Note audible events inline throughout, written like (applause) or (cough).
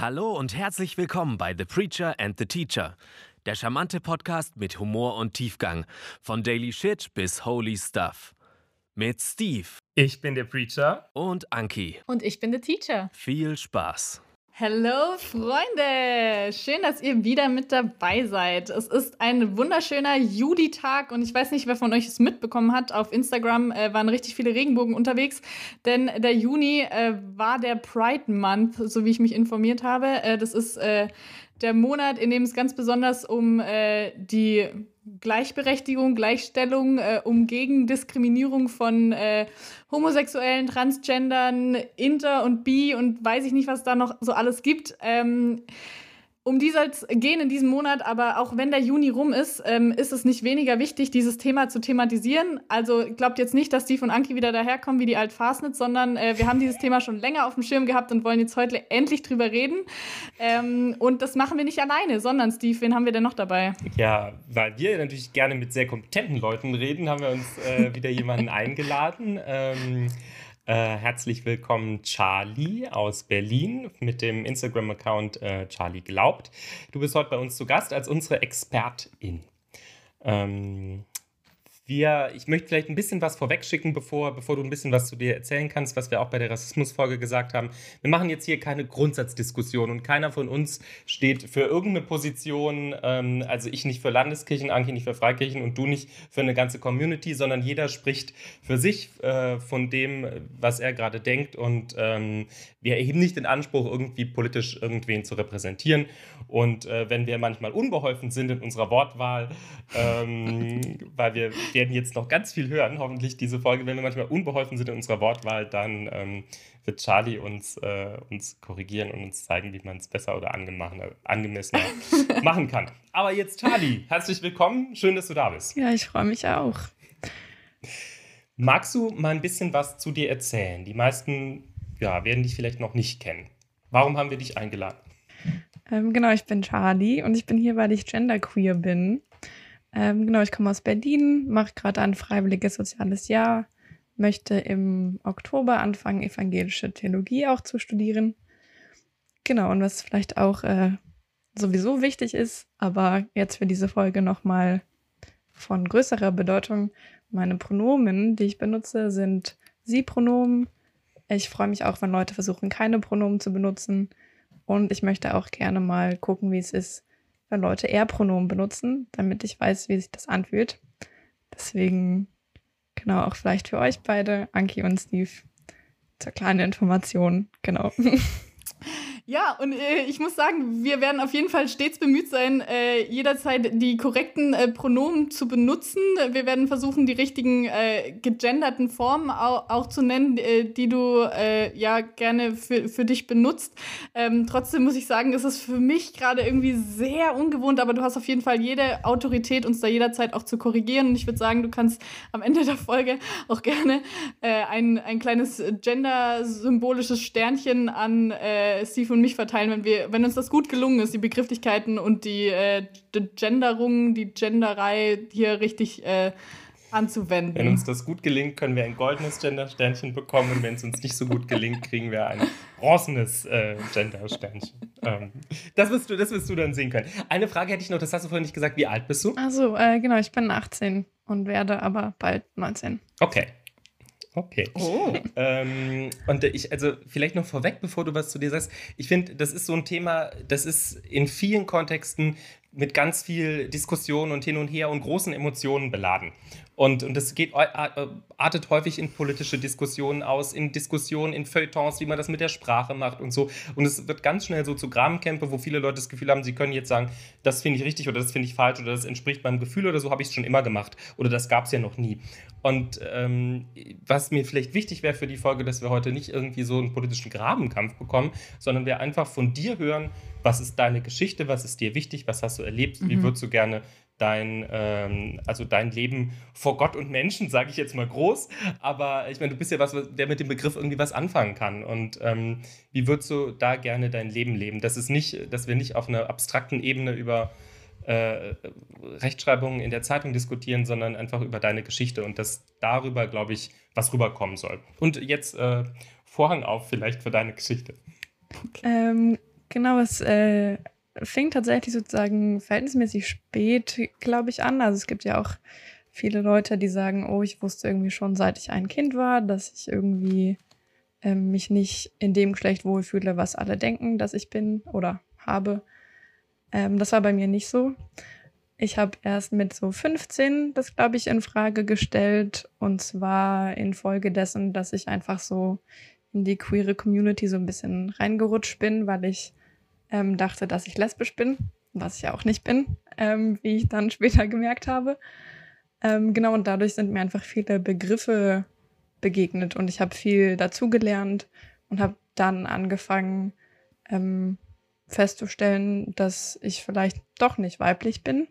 Hallo und herzlich willkommen bei The Preacher and the Teacher, der charmante Podcast mit Humor und Tiefgang, von Daily Shit bis Holy Stuff. Mit Steve. Ich bin der Preacher. Und Anki. Und ich bin der Teacher. Viel Spaß. Hallo Freunde, schön, dass ihr wieder mit dabei seid. Es ist ein wunderschöner Juli-Tag und ich weiß nicht, wer von euch es mitbekommen hat. Auf Instagram äh, waren richtig viele Regenbogen unterwegs, denn der Juni äh, war der Pride Month, so wie ich mich informiert habe. Äh, das ist äh, der Monat, in dem es ganz besonders um äh, die Gleichberechtigung, Gleichstellung, äh, um Gegendiskriminierung von äh, Homosexuellen, Transgendern, Inter und Bi und weiß ich nicht, was da noch so alles gibt. Ähm, um die soll es gehen in diesem Monat, aber auch wenn der Juni rum ist, ähm, ist es nicht weniger wichtig, dieses Thema zu thematisieren. Also glaubt jetzt nicht, dass die von Anki wieder daherkommen wie die Altfasnet, sondern äh, wir haben dieses Thema schon länger auf dem Schirm gehabt und wollen jetzt heute endlich drüber reden. Ähm, und das machen wir nicht alleine, sondern Steve, wen haben wir denn noch dabei? Ja, weil wir natürlich gerne mit sehr kompetenten Leuten reden, haben wir uns äh, wieder jemanden eingeladen. Ähm, äh, herzlich willkommen, Charlie aus Berlin mit dem Instagram-Account äh, Charlie Glaubt. Du bist heute bei uns zu Gast als unsere Expertin. Ähm, wir, ich möchte vielleicht ein bisschen was vorwegschicken, bevor, bevor du ein bisschen was zu dir erzählen kannst, was wir auch bei der Rassismusfolge gesagt haben. Wir machen jetzt hier keine Grundsatzdiskussion und keiner von uns steht für irgendeine Position, ähm, also ich nicht für Landeskirchen, Anki nicht für Freikirchen und du nicht für eine ganze Community, sondern jeder spricht für sich äh, von dem, was er gerade denkt und ähm, wir erheben nicht den Anspruch, irgendwie politisch irgendwen zu repräsentieren. Und äh, wenn wir manchmal unbeholfen sind in unserer Wortwahl, ähm, (laughs) weil wir werden jetzt noch ganz viel hören, hoffentlich diese Folge, wenn wir manchmal unbeholfen sind in unserer Wortwahl, dann ähm, wird Charlie uns, äh, uns korrigieren und uns zeigen, wie man es besser oder angemessener (laughs) machen kann. Aber jetzt, Charlie, herzlich willkommen. Schön, dass du da bist. Ja, ich freue mich auch. Magst du mal ein bisschen was zu dir erzählen? Die meisten ja, werden dich vielleicht noch nicht kennen. Warum haben wir dich eingeladen? Ähm, genau, ich bin Charlie und ich bin hier, weil ich genderqueer bin. Ähm, genau, ich komme aus Berlin, mache gerade ein freiwilliges soziales Jahr, möchte im Oktober anfangen, evangelische Theologie auch zu studieren. Genau, und was vielleicht auch äh, sowieso wichtig ist, aber jetzt für diese Folge nochmal von größerer Bedeutung, meine Pronomen, die ich benutze, sind Sie-Pronomen, ich freue mich auch, wenn Leute versuchen, keine Pronomen zu benutzen. Und ich möchte auch gerne mal gucken, wie es ist, wenn Leute eher Pronomen benutzen, damit ich weiß, wie sich das anfühlt. Deswegen, genau, auch vielleicht für euch beide, Anki und Steve, zur kleinen Information. Genau. (laughs) Ja, und äh, ich muss sagen, wir werden auf jeden Fall stets bemüht sein, äh, jederzeit die korrekten äh, Pronomen zu benutzen. Wir werden versuchen, die richtigen äh, gegenderten Formen auch, auch zu nennen, äh, die du äh, ja gerne für, für dich benutzt. Ähm, trotzdem muss ich sagen, ist es für mich gerade irgendwie sehr ungewohnt, aber du hast auf jeden Fall jede Autorität, uns da jederzeit auch zu korrigieren. Und ich würde sagen, du kannst am Ende der Folge auch gerne ein, ein kleines gender-symbolisches Sternchen an Steve und mich verteilen, wenn wir, wenn uns das gut gelungen ist, die Begrifflichkeiten und die, äh, die Genderung, die Genderei hier richtig äh, anzuwenden. Wenn uns das gut gelingt, können wir ein goldenes Gender-Sternchen bekommen und wenn es uns nicht so gut gelingt, kriegen wir ein bronzenes äh, Gender-Sternchen. Ähm, das, wirst du, das wirst du dann sehen können. Eine Frage hätte ich noch, das hast du vorhin nicht gesagt. Wie alt bist du? Also äh, genau, ich bin 18 und werde aber bald 19. Okay. Okay. Oh. Ähm, und ich, also vielleicht noch vorweg, bevor du was zu dir sagst, ich finde, das ist so ein Thema, das ist in vielen Kontexten mit ganz viel Diskussion und hin und her und großen Emotionen beladen. Und, und das geht, artet häufig in politische Diskussionen aus, in Diskussionen, in Feuilletons, wie man das mit der Sprache macht und so. Und es wird ganz schnell so zu Grabenkämpfe, wo viele Leute das Gefühl haben, sie können jetzt sagen, das finde ich richtig oder das finde ich falsch oder das entspricht meinem Gefühl oder so habe ich es schon immer gemacht oder das gab es ja noch nie. Und ähm, was mir vielleicht wichtig wäre für die Folge, dass wir heute nicht irgendwie so einen politischen Grabenkampf bekommen, sondern wir einfach von dir hören, was ist deine Geschichte, was ist dir wichtig, was hast du erlebt, mhm. wie würdest du gerne dein, ähm, also dein Leben vor Gott und Menschen, sage ich jetzt mal groß. Aber ich meine, du bist ja was, der mit dem Begriff irgendwie was anfangen kann. Und ähm, wie würdest du da gerne dein Leben leben? Das ist nicht, dass wir nicht auf einer abstrakten Ebene über äh, Rechtschreibungen in der Zeitung diskutieren, sondern einfach über deine Geschichte und dass darüber, glaube ich, was rüberkommen soll. Und jetzt äh, Vorhang auf vielleicht für deine Geschichte. Ähm, Genau, es äh, fing tatsächlich sozusagen verhältnismäßig spät, glaube ich, an. Also es gibt ja auch viele Leute, die sagen, oh, ich wusste irgendwie schon, seit ich ein Kind war, dass ich irgendwie ähm, mich nicht in dem Geschlecht wohlfühle, was alle denken, dass ich bin oder habe. Ähm, das war bei mir nicht so. Ich habe erst mit so 15 das, glaube ich, in Frage gestellt. Und zwar infolgedessen, dass ich einfach so in die queere Community so ein bisschen reingerutscht bin, weil ich ähm, dachte, dass ich lesbisch bin, was ich ja auch nicht bin, ähm, wie ich dann später gemerkt habe. Ähm, genau, und dadurch sind mir einfach viele Begriffe begegnet und ich habe viel dazugelernt und habe dann angefangen ähm, festzustellen, dass ich vielleicht doch nicht weiblich bin.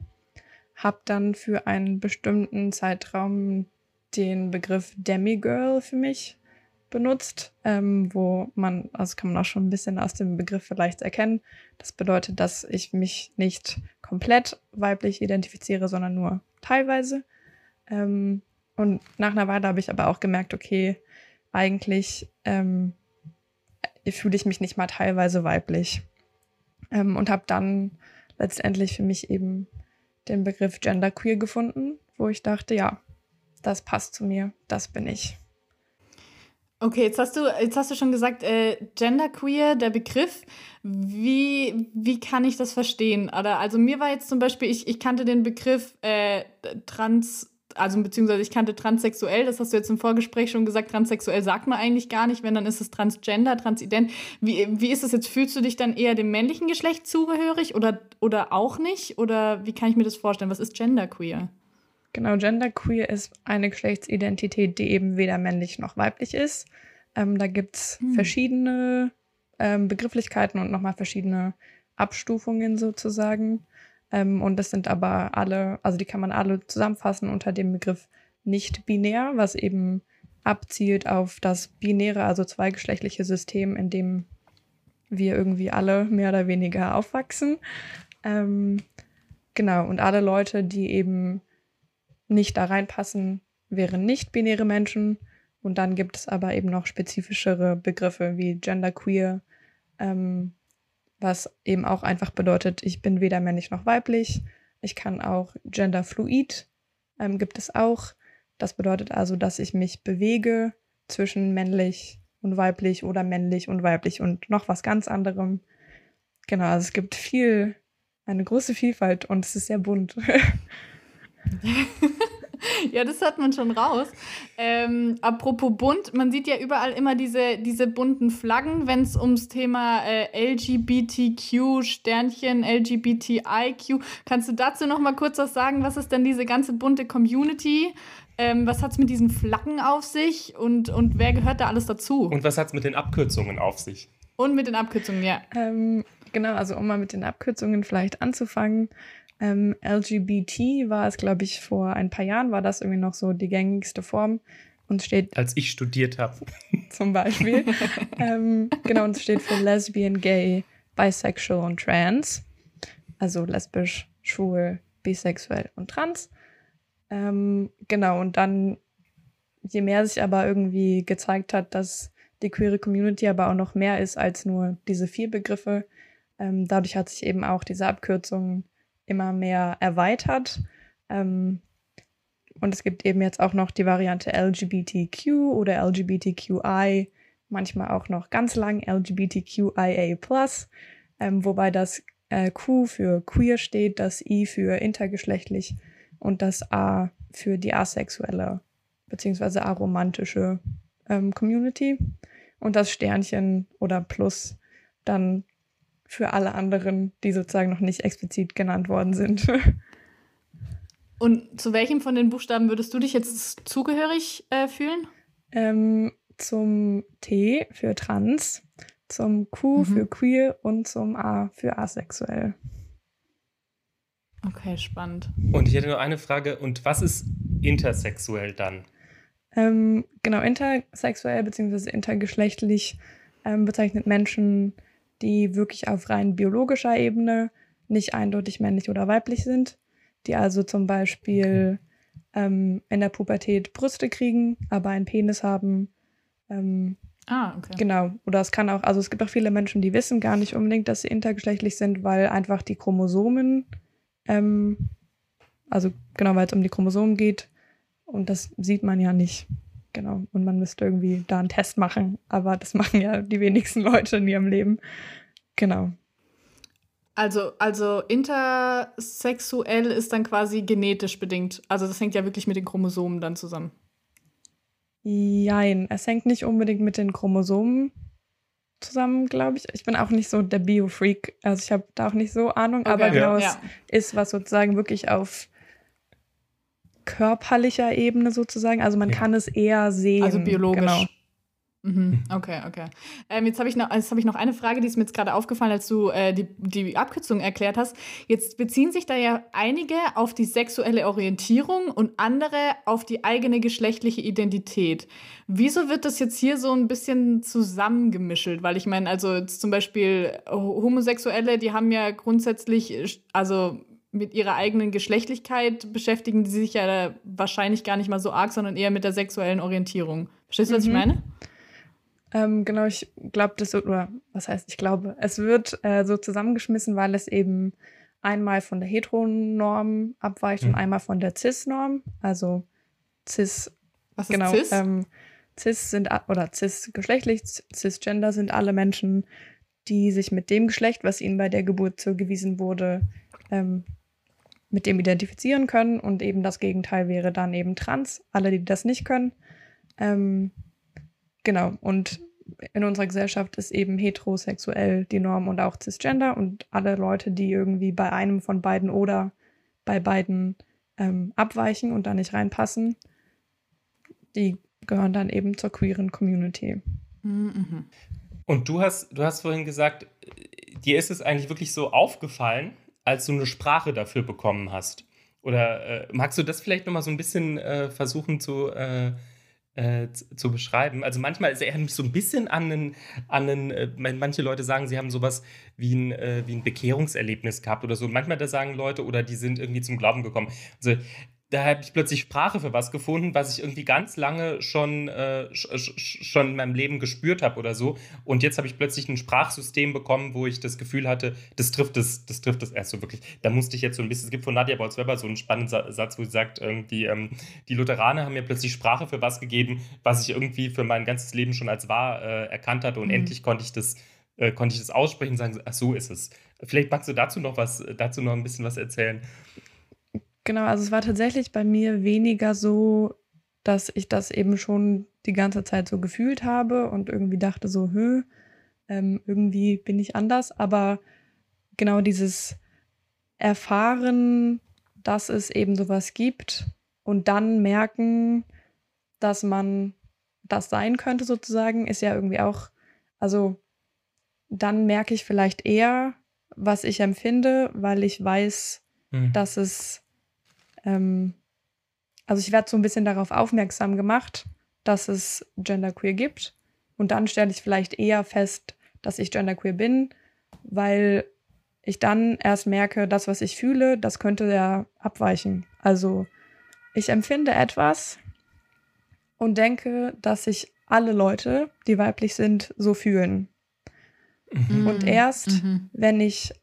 Habe dann für einen bestimmten Zeitraum den Begriff Demigirl für mich benutzt, ähm, wo man, also kann man auch schon ein bisschen aus dem Begriff vielleicht erkennen. Das bedeutet, dass ich mich nicht komplett weiblich identifiziere, sondern nur teilweise. Ähm, und nach einer Weile habe ich aber auch gemerkt, okay, eigentlich ähm, fühle ich mich nicht mal teilweise weiblich. Ähm, und habe dann letztendlich für mich eben den Begriff Genderqueer gefunden, wo ich dachte, ja, das passt zu mir, das bin ich. Okay, jetzt hast du, jetzt hast du schon gesagt, äh, Genderqueer, der Begriff. Wie, wie kann ich das verstehen? Oder, also mir war jetzt zum Beispiel, ich, ich kannte den Begriff äh, trans, also beziehungsweise ich kannte transsexuell, das hast du jetzt im Vorgespräch schon gesagt, transsexuell sagt man eigentlich gar nicht, wenn dann ist es transgender, transident. Wie, wie ist es jetzt? Fühlst du dich dann eher dem männlichen Geschlecht zugehörig oder, oder auch nicht? Oder wie kann ich mir das vorstellen? Was ist Genderqueer? Genau, Genderqueer ist eine Geschlechtsidentität, die eben weder männlich noch weiblich ist. Ähm, da gibt es hm. verschiedene ähm, Begrifflichkeiten und nochmal verschiedene Abstufungen sozusagen. Ähm, und das sind aber alle, also die kann man alle zusammenfassen unter dem Begriff nicht binär, was eben abzielt auf das binäre, also zweigeschlechtliche System, in dem wir irgendwie alle mehr oder weniger aufwachsen. Ähm, genau, und alle Leute, die eben nicht da reinpassen, wären nicht-binäre Menschen. Und dann gibt es aber eben noch spezifischere Begriffe wie genderqueer, ähm, was eben auch einfach bedeutet, ich bin weder männlich noch weiblich. Ich kann auch genderfluid, ähm, gibt es auch. Das bedeutet also, dass ich mich bewege zwischen männlich und weiblich oder männlich und weiblich und noch was ganz anderem. Genau, also es gibt viel, eine große Vielfalt und es ist sehr bunt. (laughs) (laughs) ja, das hat man schon raus. Ähm, apropos bunt, man sieht ja überall immer diese, diese bunten Flaggen, wenn es ums Thema äh, LGBTQ, Sternchen, LGBTIQ. Kannst du dazu noch mal kurz was sagen? Was ist denn diese ganze bunte Community? Ähm, was hat es mit diesen Flaggen auf sich und, und wer gehört da alles dazu? Und was hat es mit den Abkürzungen auf sich? Und mit den Abkürzungen, ja. Ähm, genau, also um mal mit den Abkürzungen vielleicht anzufangen. Ähm, LGBT war es, glaube ich, vor ein paar Jahren war das irgendwie noch so die gängigste Form und steht. Als ich studiert habe. (laughs) Zum Beispiel. (laughs) ähm, genau, und es steht für Lesbian, Gay, Bisexual und Trans. Also lesbisch, schwul, bisexuell und trans. Ähm, genau, und dann, je mehr sich aber irgendwie gezeigt hat, dass die queere Community aber auch noch mehr ist als nur diese vier Begriffe, ähm, dadurch hat sich eben auch diese Abkürzung immer mehr erweitert. Ähm, und es gibt eben jetzt auch noch die Variante LGBTQ oder LGBTQI, manchmal auch noch ganz lang LGBTQIA+, ähm, wobei das äh, Q für queer steht, das I für intergeschlechtlich und das A für die asexuelle bzw. aromantische ähm, Community und das Sternchen oder Plus dann für alle anderen, die sozusagen noch nicht explizit genannt worden sind. (laughs) Und zu welchem von den Buchstaben würdest du dich jetzt zugehörig äh, fühlen? Ähm, zum T für trans, zum Q mhm. für queer und zum A für asexuell. Okay, spannend. Und ich hätte nur eine Frage. Und was ist intersexuell dann? Ähm, genau, intersexuell bzw. intergeschlechtlich ähm, bezeichnet Menschen, die wirklich auf rein biologischer Ebene nicht eindeutig männlich oder weiblich sind, die also zum Beispiel ähm, in der Pubertät Brüste kriegen, aber einen Penis haben, ähm, Ah, okay. Genau. Oder es kann auch, also es gibt auch viele Menschen, die wissen gar nicht unbedingt, dass sie intergeschlechtlich sind, weil einfach die Chromosomen, ähm, also genau, weil es um die Chromosomen geht. Und das sieht man ja nicht. Genau. Und man müsste irgendwie da einen Test machen. Aber das (laughs) machen ja die wenigsten Leute in ihrem Leben. Genau. Also, also intersexuell ist dann quasi genetisch bedingt. Also das hängt ja wirklich mit den Chromosomen dann zusammen. Jein, es hängt nicht unbedingt mit den Chromosomen zusammen, glaube ich. Ich bin auch nicht so der Biofreak, also ich habe da auch nicht so Ahnung, Okay, aber genau, ja. es ist was sozusagen wirklich auf körperlicher Ebene sozusagen. Also man Ja. kann es eher sehen. Also biologisch. Genau. Mhm. Okay, okay. Ähm, jetzt habe ich, noch- jetzt hab ich noch eine Frage, die ist mir jetzt gerade aufgefallen, als du äh, die, die Abkürzung erklärt hast. Jetzt beziehen sich da ja einige auf die sexuelle Orientierung und andere auf die eigene geschlechtliche Identität. Wieso wird das jetzt hier so ein bisschen zusammengemischelt? Weil ich meine, also jetzt zum Beispiel Homosexuelle, die haben ja grundsätzlich, äh, also mit ihrer eigenen Geschlechtlichkeit beschäftigen die sich ja wahrscheinlich gar nicht mal so arg, sondern eher mit der sexuellen Orientierung. Verstehst du, was ich Mhm. meine? Ähm, genau, ich glaube, das wird, oder was heißt, ich glaube, es wird äh, so zusammengeschmissen, weil es eben einmal von der Heteronorm abweicht Mhm. und einmal von der Cis-Norm. Also Cis Was genau. ist Cis? Ähm, Cis sind oder cis-geschlechtlich, cisgender sind alle Menschen, die sich mit dem Geschlecht, was ihnen bei der Geburt zugewiesen wurde, ähm, mit dem identifizieren können. Und eben das Gegenteil wäre dann eben trans, alle, die das nicht können. Ähm, genau. Und in unserer Gesellschaft ist eben heterosexuell die Norm und auch cisgender und alle Leute, die irgendwie bei einem von beiden oder bei beiden ähm, abweichen und da nicht reinpassen, die gehören dann eben zur queeren Community. Mhm. Und du hast, du hast vorhin gesagt, äh, dir ist es eigentlich wirklich so aufgefallen, als du eine Sprache dafür bekommen hast. Oder äh, magst du das vielleicht nochmal so ein bisschen äh, versuchen zu, äh, äh, zu, beschreiben? Also manchmal ist er mich so ein bisschen an einen, an einen äh, manche Leute sagen, sie haben sowas wie ein, äh, wie ein Bekehrungserlebnis gehabt oder so. Manchmal da sagen Leute, oder die sind irgendwie zum Glauben gekommen. Also da habe ich plötzlich Sprache für was gefunden, was ich irgendwie ganz lange schon, äh, sch- sch- schon in meinem Leben gespürt habe oder so. Und jetzt habe ich plötzlich ein Sprachsystem bekommen, wo ich das Gefühl hatte, das trifft es, das trifft es erst so wirklich. Da musste ich jetzt so ein bisschen, es gibt von Nadja Bolz-Weber so einen spannenden Sa- Satz, wo sie sagt, irgendwie, ähm, die Lutheraner haben mir plötzlich Sprache für was gegeben, was ich irgendwie für mein ganzes Leben schon als wahr äh, erkannt hatte. Und Mhm. endlich konnte ich das, äh, konnte ich das aussprechen und sagen, ach so ist es. Vielleicht magst du dazu noch was, dazu noch ein bisschen was erzählen. Genau, also es war tatsächlich bei mir weniger so, dass ich das eben schon die ganze Zeit so gefühlt habe und irgendwie dachte so, hö, ähm, irgendwie bin ich anders. Aber genau dieses Erfahren, dass es eben sowas gibt und dann merken, dass man das sein könnte sozusagen, ist ja irgendwie auch, also dann merke ich vielleicht eher, was ich empfinde, weil ich weiß, Mhm. dass es, ähm, also ich werde so ein bisschen darauf aufmerksam gemacht, dass es Genderqueer gibt. Und dann stelle ich vielleicht eher fest, dass ich Genderqueer bin, weil ich dann erst merke, das, was ich fühle, das könnte ja abweichen. Also ich empfinde etwas und denke, dass sich alle Leute, die weiblich sind, so fühlen. Mhm. Und erst, Mhm. wenn ich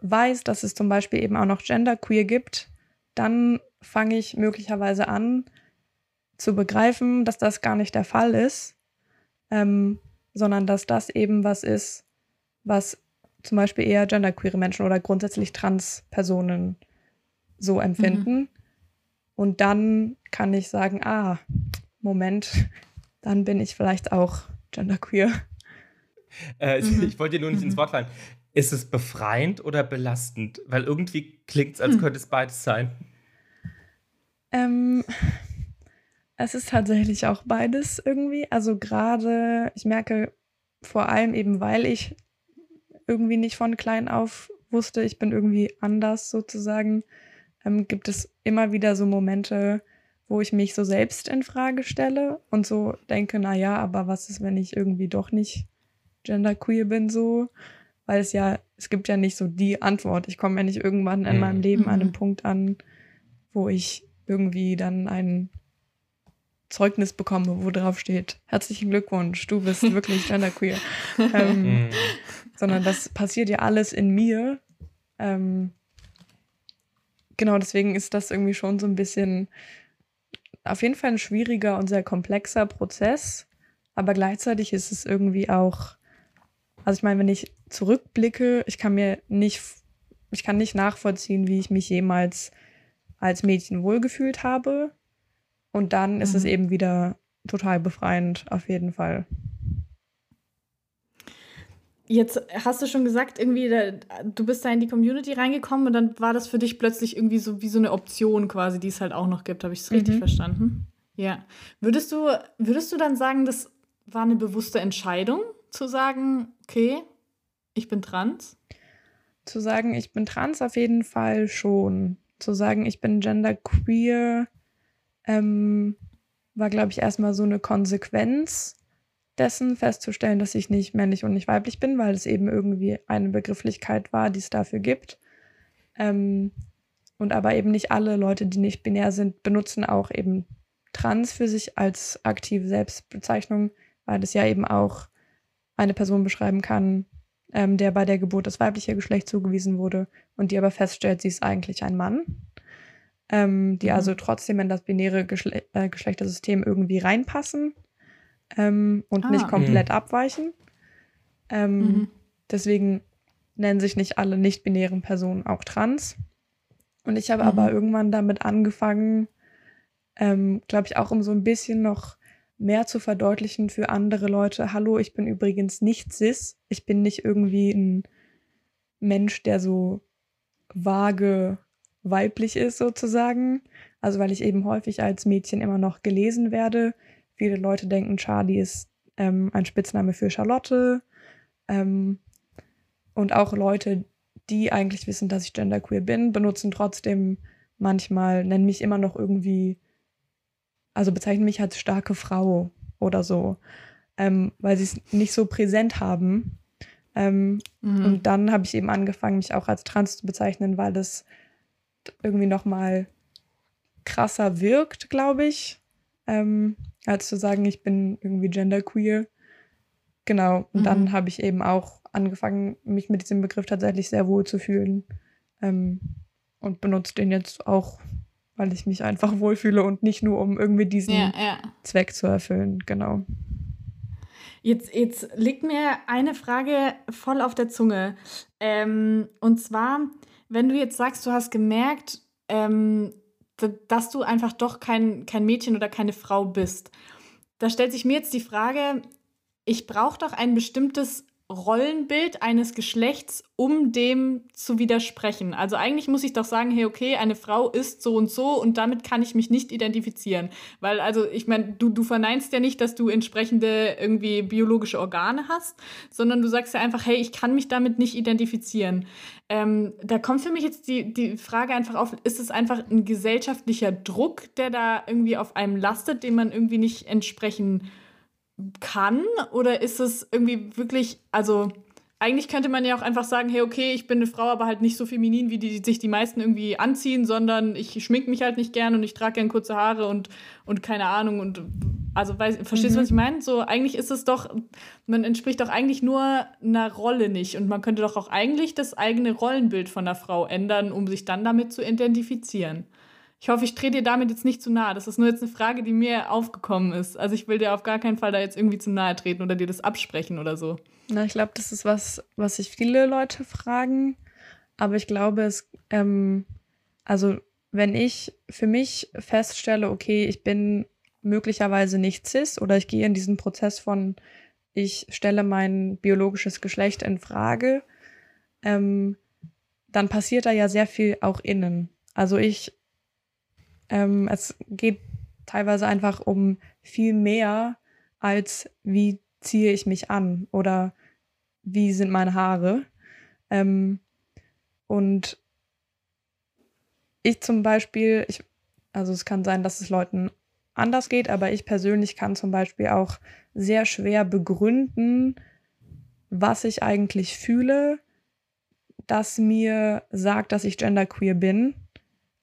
weiß, dass es zum Beispiel eben auch noch Genderqueer gibt, dann fange ich möglicherweise an zu begreifen, dass das gar nicht der Fall ist, ähm, sondern dass das eben was ist, was zum Beispiel eher genderqueere Menschen oder grundsätzlich Trans-Personen so empfinden. Und dann kann ich sagen, ah, Moment, (laughs) dann bin ich vielleicht auch genderqueer. Äh, Mhm. Ich wollte dir nur nicht ins Mhm. Wort fallen. Ist es befreiend oder belastend? Weil irgendwie klingt es, als Hm. könnte es beides sein. Ähm, es ist tatsächlich auch beides irgendwie. Also gerade, ich merke vor allem eben, weil ich irgendwie nicht von klein auf wusste, ich bin irgendwie anders sozusagen, ähm, gibt es immer wieder so Momente, wo ich mich so selbst in Frage stelle und so denke, na ja, aber was ist, wenn ich irgendwie doch nicht genderqueer bin so? Weil es ja, es gibt ja nicht so die Antwort. Ich komme ja nicht irgendwann in Mhm. meinem Leben an einem Mhm. Punkt an, wo ich irgendwie dann ein Zeugnis bekomme, wo drauf steht, herzlichen Glückwunsch, du bist (laughs) wirklich genderqueer. (laughs) ähm, mhm. Sondern das passiert ja alles in mir. Ähm, genau, deswegen ist das irgendwie schon so ein bisschen auf jeden Fall ein schwieriger und sehr komplexer Prozess. Aber gleichzeitig ist es irgendwie auch, also ich meine, wenn ich zurückblicke, ich kann mir nicht, ich kann nicht nachvollziehen, wie ich mich jemals als Mädchen wohlgefühlt habe. Und dann ist mhm. es eben wieder total befreiend, auf jeden Fall. Jetzt hast du schon gesagt, irgendwie, da, du bist da in die Community reingekommen und dann war das für dich plötzlich irgendwie so wie so eine Option quasi, die es halt auch noch gibt. Habe ich es richtig mhm. verstanden? Ja. Würdest du, würdest du dann sagen, das war eine bewusste Entscheidung, zu sagen, okay, ich bin trans? Zu sagen, ich bin trans auf jeden Fall schon. Zu sagen, ich bin genderqueer, ähm, war, glaube ich, erstmal so eine Konsequenz dessen festzustellen, dass ich nicht männlich und nicht weiblich bin, weil es eben irgendwie eine Begrifflichkeit war, die es dafür gibt. Ähm, und aber eben nicht alle Leute, die nicht binär sind, benutzen auch eben trans für sich als aktive Selbstbezeichnung, weil es ja eben auch eine Person beschreiben kann, ähm, der bei der Geburt das weibliche Geschlecht zugewiesen wurde und die aber feststellt, sie ist eigentlich ein Mann. Ähm, die mhm. also trotzdem in das binäre Geschle äh, Geschlechtersystem irgendwie reinpassen ähm, und ah. nicht komplett mhm. abweichen. Ähm, mhm. Deswegen nennen sich nicht alle nicht-binären Personen auch trans. Und ich habe mhm. aber irgendwann damit angefangen, ähm, glaube ich, auch um so ein bisschen noch mehr zu verdeutlichen für andere Leute. Hallo, ich bin übrigens nicht cis. Ich bin nicht irgendwie ein Mensch, der so vage weiblich ist sozusagen. Also weil ich eben häufig als Mädchen immer noch gelesen werde Viele Leute denken, Charlie ist ähm, ein Spitzname für Charlotte. Ähm, und auch Leute, die eigentlich wissen, dass ich genderqueer bin, benutzen trotzdem manchmal, nennen mich immer noch irgendwie, also bezeichnen mich als starke Frau oder so, ähm, weil sie es nicht so präsent haben. Ähm, mhm. Und dann habe ich eben angefangen, mich auch als trans zu bezeichnen, weil das irgendwie noch mal krasser wirkt, glaube ich. Ähm, als zu sagen, ich bin irgendwie genderqueer. Genau. Und mhm. dann habe ich eben auch angefangen, mich mit diesem Begriff tatsächlich sehr wohl zu fühlen. Ähm, und benutze den jetzt auch, weil ich mich einfach wohlfühle und nicht nur, um irgendwie diesen ja, ja. Zweck zu erfüllen. Genau. Jetzt, jetzt liegt mir eine Frage voll auf der Zunge. Ähm, und zwar, wenn du jetzt sagst, du hast gemerkt, ähm, dass du einfach doch kein, kein Mädchen oder keine Frau bist. Da stellt sich mir jetzt die Frage, ich brauche doch ein bestimmtes Rollenbild eines Geschlechts, um dem zu widersprechen. Also eigentlich muss ich doch sagen, hey, okay, eine Frau ist so und so und damit kann ich mich nicht identifizieren. Weil, also, ich meine, du, du verneinst ja nicht, dass du entsprechende irgendwie biologische Organe hast, sondern du sagst ja einfach, hey, ich kann mich damit nicht identifizieren. Ähm, da kommt für mich jetzt die, die Frage einfach auf, ist es einfach ein gesellschaftlicher Druck, der da irgendwie auf einem lastet, den man irgendwie nicht entsprechen kann? Oder ist es irgendwie wirklich, also eigentlich könnte man ja auch einfach sagen, hey, okay, ich bin eine Frau, aber halt nicht so feminin, wie die sich die meisten irgendwie anziehen, sondern ich schmink mich halt nicht gern und ich trage gern kurze Haare und, und keine Ahnung und also weiß, verstehst du, mhm. was ich meine? So, eigentlich ist es doch, man entspricht doch eigentlich nur einer Rolle nicht. Und man könnte doch auch eigentlich das eigene Rollenbild von einer Frau ändern, um sich dann damit zu identifizieren. Ich hoffe, ich trete dir damit jetzt nicht zu nahe. Das ist nur jetzt eine Frage, die mir aufgekommen ist. Also ich will dir auf gar keinen Fall da jetzt irgendwie zu nahe treten oder dir das absprechen oder so. Na, ich glaube, das ist was, was sich viele Leute fragen. Aber ich glaube, es, ähm, also wenn ich für mich feststelle, okay, ich bin möglicherweise nicht cis oder ich gehe in diesen Prozess von, ich stelle mein biologisches Geschlecht in Frage, ähm, dann passiert da ja sehr viel auch innen. Also ich ähm, es geht teilweise einfach um viel mehr als wie ziehe ich mich an oder wie sind meine Haare. Ähm, und ich zum Beispiel, ich, also es kann sein, dass es Leuten anders geht, aber ich persönlich kann zum Beispiel auch sehr schwer begründen, was ich eigentlich fühle, das mir sagt, dass ich genderqueer bin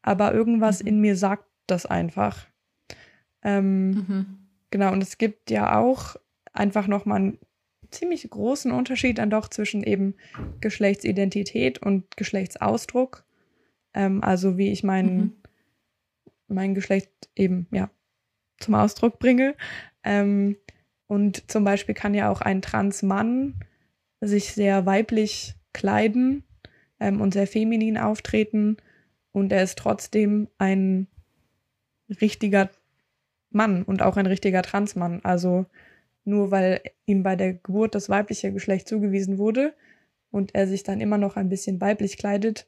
aber irgendwas mhm. in mir sagt das einfach. Ähm, mhm. Genau, und es gibt ja auch einfach nochmal einen ziemlich großen Unterschied dann doch zwischen eben Geschlechtsidentität und Geschlechtsausdruck. Ähm, also wie ich mein, mhm. mein Geschlecht eben ja zum Ausdruck bringe. Ähm, und zum Beispiel kann ja auch ein Transmann sich sehr weiblich kleiden ähm, und sehr feminin auftreten und er ist trotzdem ein richtiger Mann und auch ein richtiger Transmann. Also nur weil ihm bei der Geburt das weibliche Geschlecht zugewiesen wurde und er sich dann immer noch ein bisschen weiblich kleidet,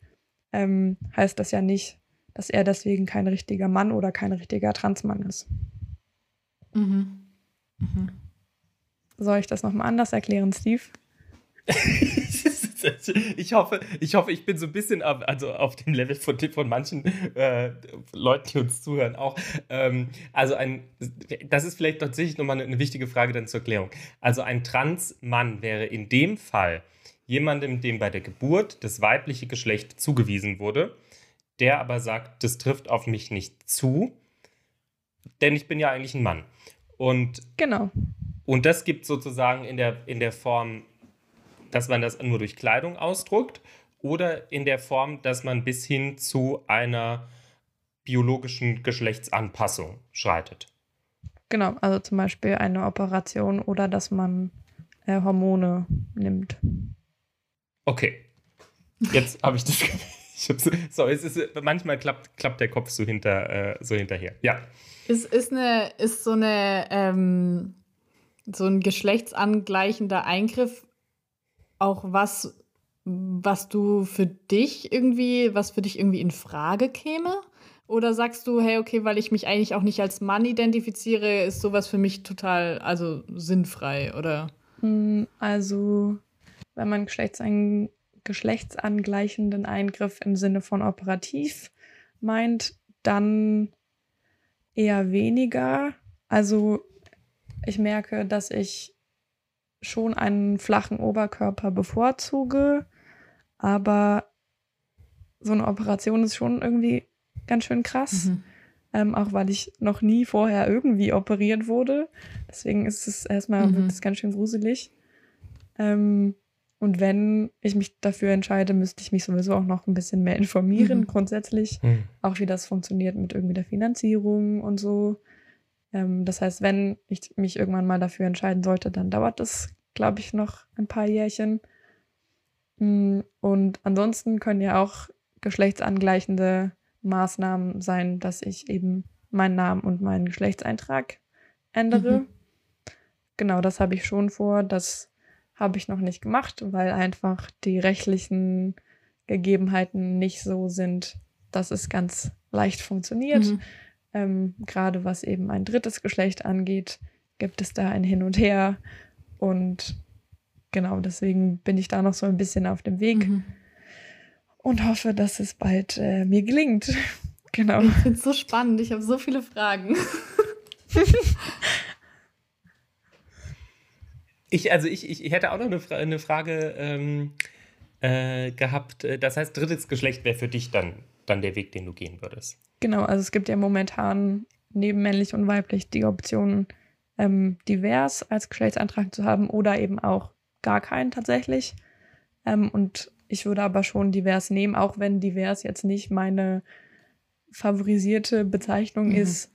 ähm, heißt das ja nicht, dass er deswegen kein richtiger Mann oder kein richtiger Transmann ist. Mhm. Mhm. Soll ich das nochmal anders erklären, Steve? (laughs) (laughs) ich hoffe, ich hoffe, ich bin so ein bisschen auf, also auf dem Level von, von manchen äh, Leuten, die uns zuhören, auch. Ähm, also ein, das ist vielleicht tatsächlich nochmal eine, eine wichtige Frage dann zur Erklärung. Also ein Transmann wäre in dem Fall jemandem, dem bei der Geburt das weibliche Geschlecht zugewiesen wurde, der aber sagt, das trifft auf mich nicht zu, denn ich bin ja eigentlich ein Mann. Und genau. Und das gibt sozusagen in der, in der Form, dass man das nur durch Kleidung ausdrückt oder in der Form, dass man bis hin zu einer biologischen Geschlechtsanpassung schreitet. Genau, also zum Beispiel eine Operation oder dass man äh, Hormone nimmt. Okay. Jetzt habe ich das. (laughs) so, es ist, manchmal klappt, klappt der Kopf so, hinter, äh, so hinterher. Ja. Ist, ist, eine, ist so eine ähm, so ein geschlechtsangleichender Eingriff auch was, was du für dich irgendwie, was für dich irgendwie in Frage käme? Oder sagst du, hey, okay, weil ich mich eigentlich auch nicht als Mann identifiziere, ist sowas für mich total, also sinnfrei, oder? Hm, also, wenn man geschlechtsan geschlechtsangleichenden Eingriff im Sinne von operativ meint, dann eher weniger. Also ich merke, dass ich schon einen flachen Oberkörper bevorzuge, aber so eine Operation ist schon irgendwie ganz schön krass. Mhm. Ähm, auch weil ich noch nie vorher irgendwie operiert wurde. Deswegen ist es erstmal mhm. ganz schön gruselig. Ähm, und wenn ich mich dafür entscheide, müsste ich mich sowieso auch noch ein bisschen mehr informieren, mhm. grundsätzlich. Mhm. Auch wie das funktioniert mit irgendwie der Finanzierung und so. Ähm, das heißt, wenn ich mich irgendwann mal dafür entscheiden sollte, dann dauert das, glaube ich, noch ein paar Jährchen. Mm, und ansonsten können ja auch geschlechtsangleichende Maßnahmen sein, dass ich eben meinen Namen und meinen Geschlechtseintrag ändere. Mhm. Genau, das habe ich schon vor. Das habe ich noch nicht gemacht, weil einfach die rechtlichen Gegebenheiten nicht so sind, dass es ganz leicht funktioniert. Mhm. Ähm, Gerade was eben ein drittes Geschlecht angeht, gibt es da ein Hin und Her. Und genau deswegen bin ich da noch so ein bisschen auf dem Weg mhm. und hoffe, dass es bald äh, mir gelingt. (laughs) genau. Ich finde es so spannend. Ich habe so viele Fragen. (laughs) ich, also ich, ich, hätte auch noch eine, Fra eine Frage ähm, äh, gehabt. Das heißt, drittes Geschlecht wäre für dich dann, dann der Weg, den du gehen würdest. Genau, also es gibt ja momentan neben männlich und weiblich die Option, ähm, divers als Geschlechtsantrag zu haben oder eben auch gar keinen tatsächlich. Ähm, und ich würde aber schon divers nehmen, auch wenn divers jetzt nicht meine favorisierte Bezeichnung mhm. ist,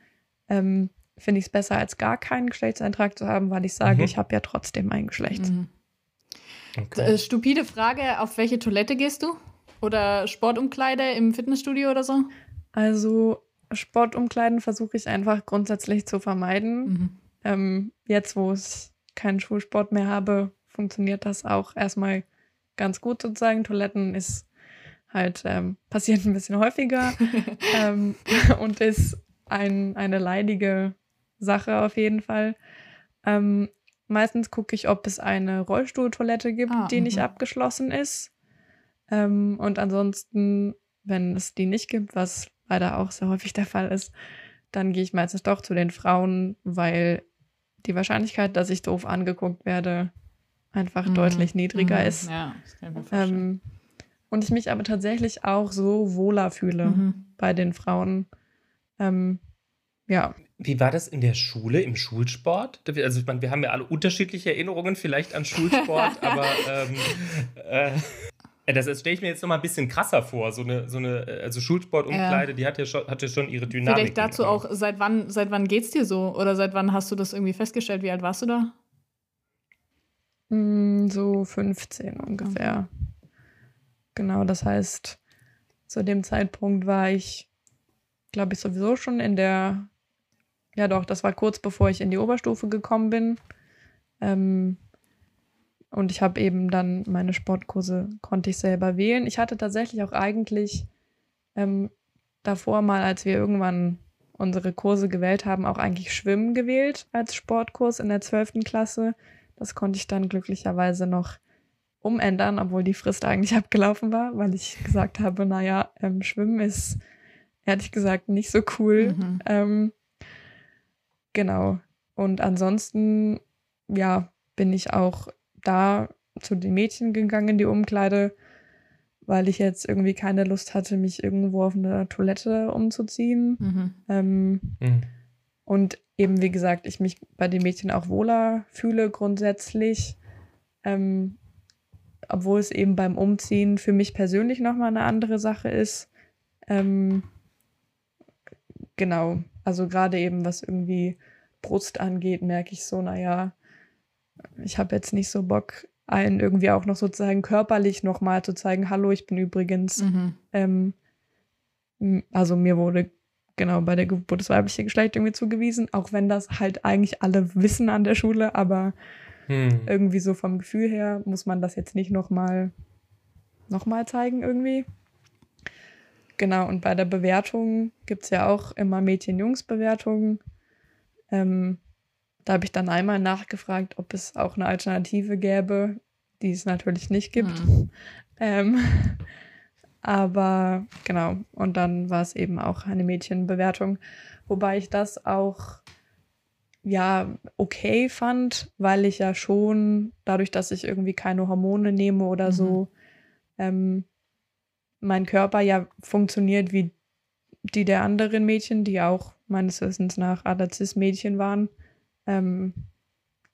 ähm, finde ich es besser, als gar keinen Geschlechtseintrag zu haben, weil ich sage, mhm. ich habe ja trotzdem ein Geschlecht. Mhm. Okay. Äh, stupide Frage, auf welche Toilette gehst du? Oder Sportumkleide im Fitnessstudio oder so? Also Sportumkleiden versuche ich einfach grundsätzlich zu vermeiden. Mhm. Ähm, jetzt, wo ich keinen Schulsport mehr habe, funktioniert das auch erstmal ganz gut sozusagen. Toiletten ist halt ähm, (laughs) passiert ein bisschen häufiger (laughs) ähm, (laughs) und ist ein, eine leidige Sache auf jeden Fall. Ähm, meistens gucke ich, ob es eine Rollstuhltoilette gibt, ah, die nicht mhm. abgeschlossen ist. Ähm, und ansonsten, wenn es die nicht gibt, was leider auch sehr häufig der Fall ist, dann gehe ich meistens doch zu den Frauen, weil die Wahrscheinlichkeit, dass ich doof angeguckt werde, einfach mhm. deutlich niedriger mhm. ist. Ja, das kann ich mir vorstellen. Ähm, und ich mich aber tatsächlich auch so wohler fühle mhm. bei den Frauen. Ähm, ja. Wie war das in der Schule, im Schulsport? Also ich meine, wir haben ja alle unterschiedliche Erinnerungen vielleicht an Schulsport, (laughs) aber ähm, äh, das, das stelle ich mir jetzt noch mal ein bisschen krasser vor. So eine, so eine also Schulsportumkleide, ja. die hat ja, schon, hat ja schon ihre Dynamik. Vielleicht dazu auch, seit wann, seit wann geht's dir so? Oder seit wann hast du das irgendwie festgestellt? Wie alt warst du da? Hm, so 15 ungefähr. Okay. Genau, das heißt, zu dem Zeitpunkt war ich, glaube ich, sowieso schon in der, ja doch, das war kurz bevor ich in die Oberstufe gekommen bin. Ähm, und ich habe eben dann meine Sportkurse, konnte ich selber wählen. Ich hatte tatsächlich auch eigentlich ähm, davor mal, als wir irgendwann unsere Kurse gewählt haben, auch eigentlich Schwimmen gewählt als Sportkurs in der 12. Klasse. Das konnte ich dann glücklicherweise noch umändern, obwohl die Frist eigentlich (laughs) abgelaufen war, weil ich gesagt habe, naja, ähm, Schwimmen ist ehrlich gesagt nicht so cool. Mhm. Ähm, genau. Und ansonsten, ja, bin ich auch da zu den Mädchen gegangen in die Umkleide, weil ich jetzt irgendwie keine Lust hatte, mich irgendwo auf einer Toilette umzuziehen. Mhm. Ähm, mhm. Und eben, wie gesagt, ich mich bei den Mädchen auch wohler fühle grundsätzlich. Ähm, obwohl es eben beim Umziehen für mich persönlich nochmal eine andere Sache ist. Ähm, genau, also gerade eben was irgendwie Brust angeht, merke ich so, naja, ich habe jetzt nicht so Bock, allen irgendwie auch noch sozusagen körperlich nochmal zu zeigen, hallo, ich bin übrigens, mhm. ähm, also mir wurde genau bei der Geburt das weibliche Geschlecht irgendwie zugewiesen, auch wenn das halt eigentlich alle wissen an der Schule, aber hm. irgendwie so vom Gefühl her muss man das jetzt nicht nochmal noch mal zeigen irgendwie. Genau, und bei der Bewertung gibt es ja auch immer Mädchen-Jungs-Bewertungen. Ähm, da habe ich dann einmal nachgefragt, ob es auch eine Alternative gäbe, die es natürlich nicht gibt. Mhm. Ähm, (laughs) aber genau, und dann war es eben auch eine Mädchenbewertung, wobei ich das auch ja okay fand, weil ich ja schon dadurch, dass ich irgendwie keine Hormone nehme oder mhm. so, ähm, mein Körper ja funktioniert wie die der anderen Mädchen, die auch meines Wissens nach alle Cis-Mädchen waren. Ähm,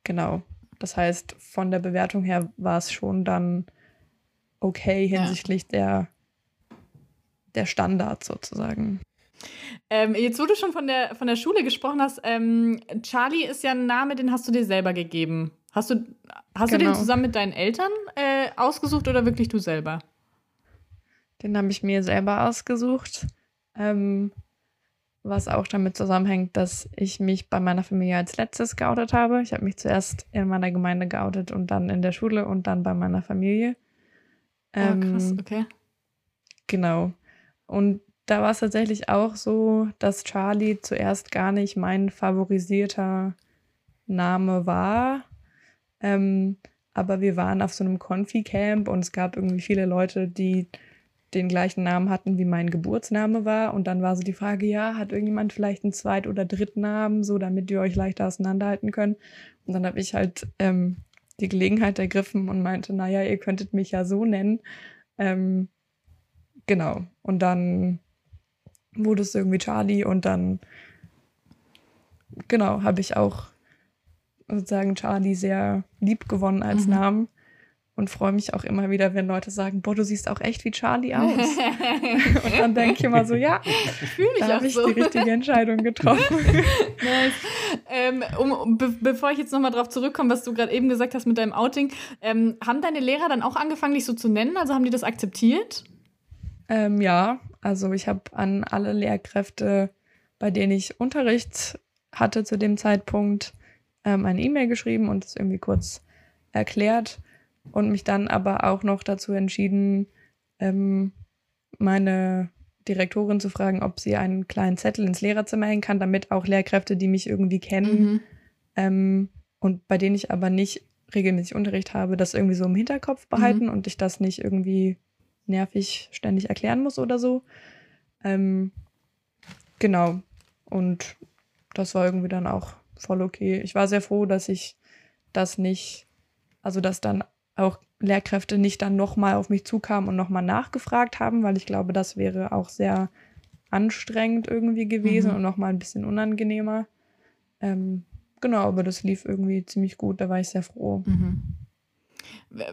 genau. Das heißt, von der Bewertung her war es schon dann okay hinsichtlich ja. der, der Standards sozusagen. Ähm, jetzt, wo du schon von der, von der Schule gesprochen hast, ähm, Charlie ist ja ein Name, den hast du dir selber gegeben. Hast du, hast genau. du den genau. zusammen mit deinen Eltern äh, ausgesucht oder wirklich du selber? Den habe ich mir selber ausgesucht. Ähm, was auch damit zusammenhängt, dass ich mich bei meiner Familie als letztes geoutet habe. Ich habe mich zuerst in meiner Gemeinde geoutet und dann in der Schule und dann bei meiner Familie. Oh, ähm, krass, okay. Genau. Und da war es tatsächlich auch so, dass Charlie zuerst gar nicht mein favorisierter Name war. Ähm, aber wir waren auf so einem Konfi-Camp und es gab irgendwie viele Leute, die den gleichen Namen hatten, wie mein Geburtsname war. Und dann war so die Frage, ja, hat irgendjemand vielleicht einen Zweit- oder Drittnamen, so damit ihr euch leichter auseinanderhalten könnt. Und dann habe ich halt ähm, die Gelegenheit ergriffen und meinte, naja, ihr könntet mich ja so nennen. Ähm, genau. Und dann wurde es irgendwie Charlie und dann, genau, habe ich auch sozusagen Charlie sehr lieb gewonnen als mhm. Namen und freue mich auch immer wieder, wenn Leute sagen, boah, du siehst auch echt wie Charlie (laughs) aus. und dann denke ich immer so, ja, ich fühle mich da habe ich so. die richtige Entscheidung getroffen. (laughs) nice. ähm, um, be bevor ich jetzt nochmal drauf zurückkomme, was du gerade eben gesagt hast mit deinem Outing, ähm, haben deine Lehrer dann auch angefangen, dich so zu nennen? Also haben die das akzeptiert? Ähm, ja, also ich habe an alle Lehrkräfte, bei denen ich Unterricht hatte zu dem Zeitpunkt, ähm, eine E-Mail geschrieben und es irgendwie kurz erklärt und mich dann aber auch noch dazu entschieden, ähm, meine Direktorin zu fragen, ob sie einen kleinen Zettel ins Lehrerzimmer hängen kann, damit auch Lehrkräfte, die mich irgendwie kennen mhm. ähm, und bei denen ich aber nicht regelmäßig Unterricht habe, das irgendwie so im Hinterkopf behalten mhm. und ich das nicht irgendwie nervig ständig erklären muss oder so. Ähm, genau. Und das war irgendwie dann auch voll okay. Ich war sehr froh, dass ich das nicht, also dass dann auch Lehrkräfte nicht dann nochmal auf mich zukamen und nochmal nachgefragt haben, weil ich glaube, das wäre auch sehr anstrengend irgendwie gewesen Mhm. und nochmal ein bisschen unangenehmer. Ähm, genau, aber das lief irgendwie ziemlich gut, da war ich sehr froh. Mhm.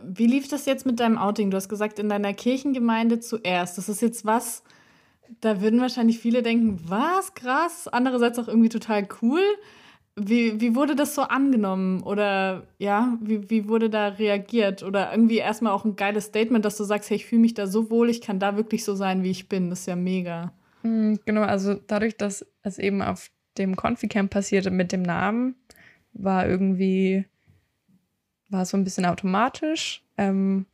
Wie lief das jetzt mit deinem Outing? Du hast gesagt, in deiner Kirchengemeinde zuerst. Das ist jetzt was, da würden wahrscheinlich viele denken, was krass, andererseits auch irgendwie total cool. Wie, wie wurde das so angenommen? Oder ja, wie, wie wurde da reagiert? Oder irgendwie erstmal auch ein geiles Statement, dass du sagst, hey, ich fühle mich da so wohl, ich kann da wirklich so sein, wie ich bin. Das ist ja mega. Mm, Genau, also dadurch, dass es eben auf dem Confi-Camp passierte mit dem Namen, war irgendwie, war so ein bisschen automatisch, ähm,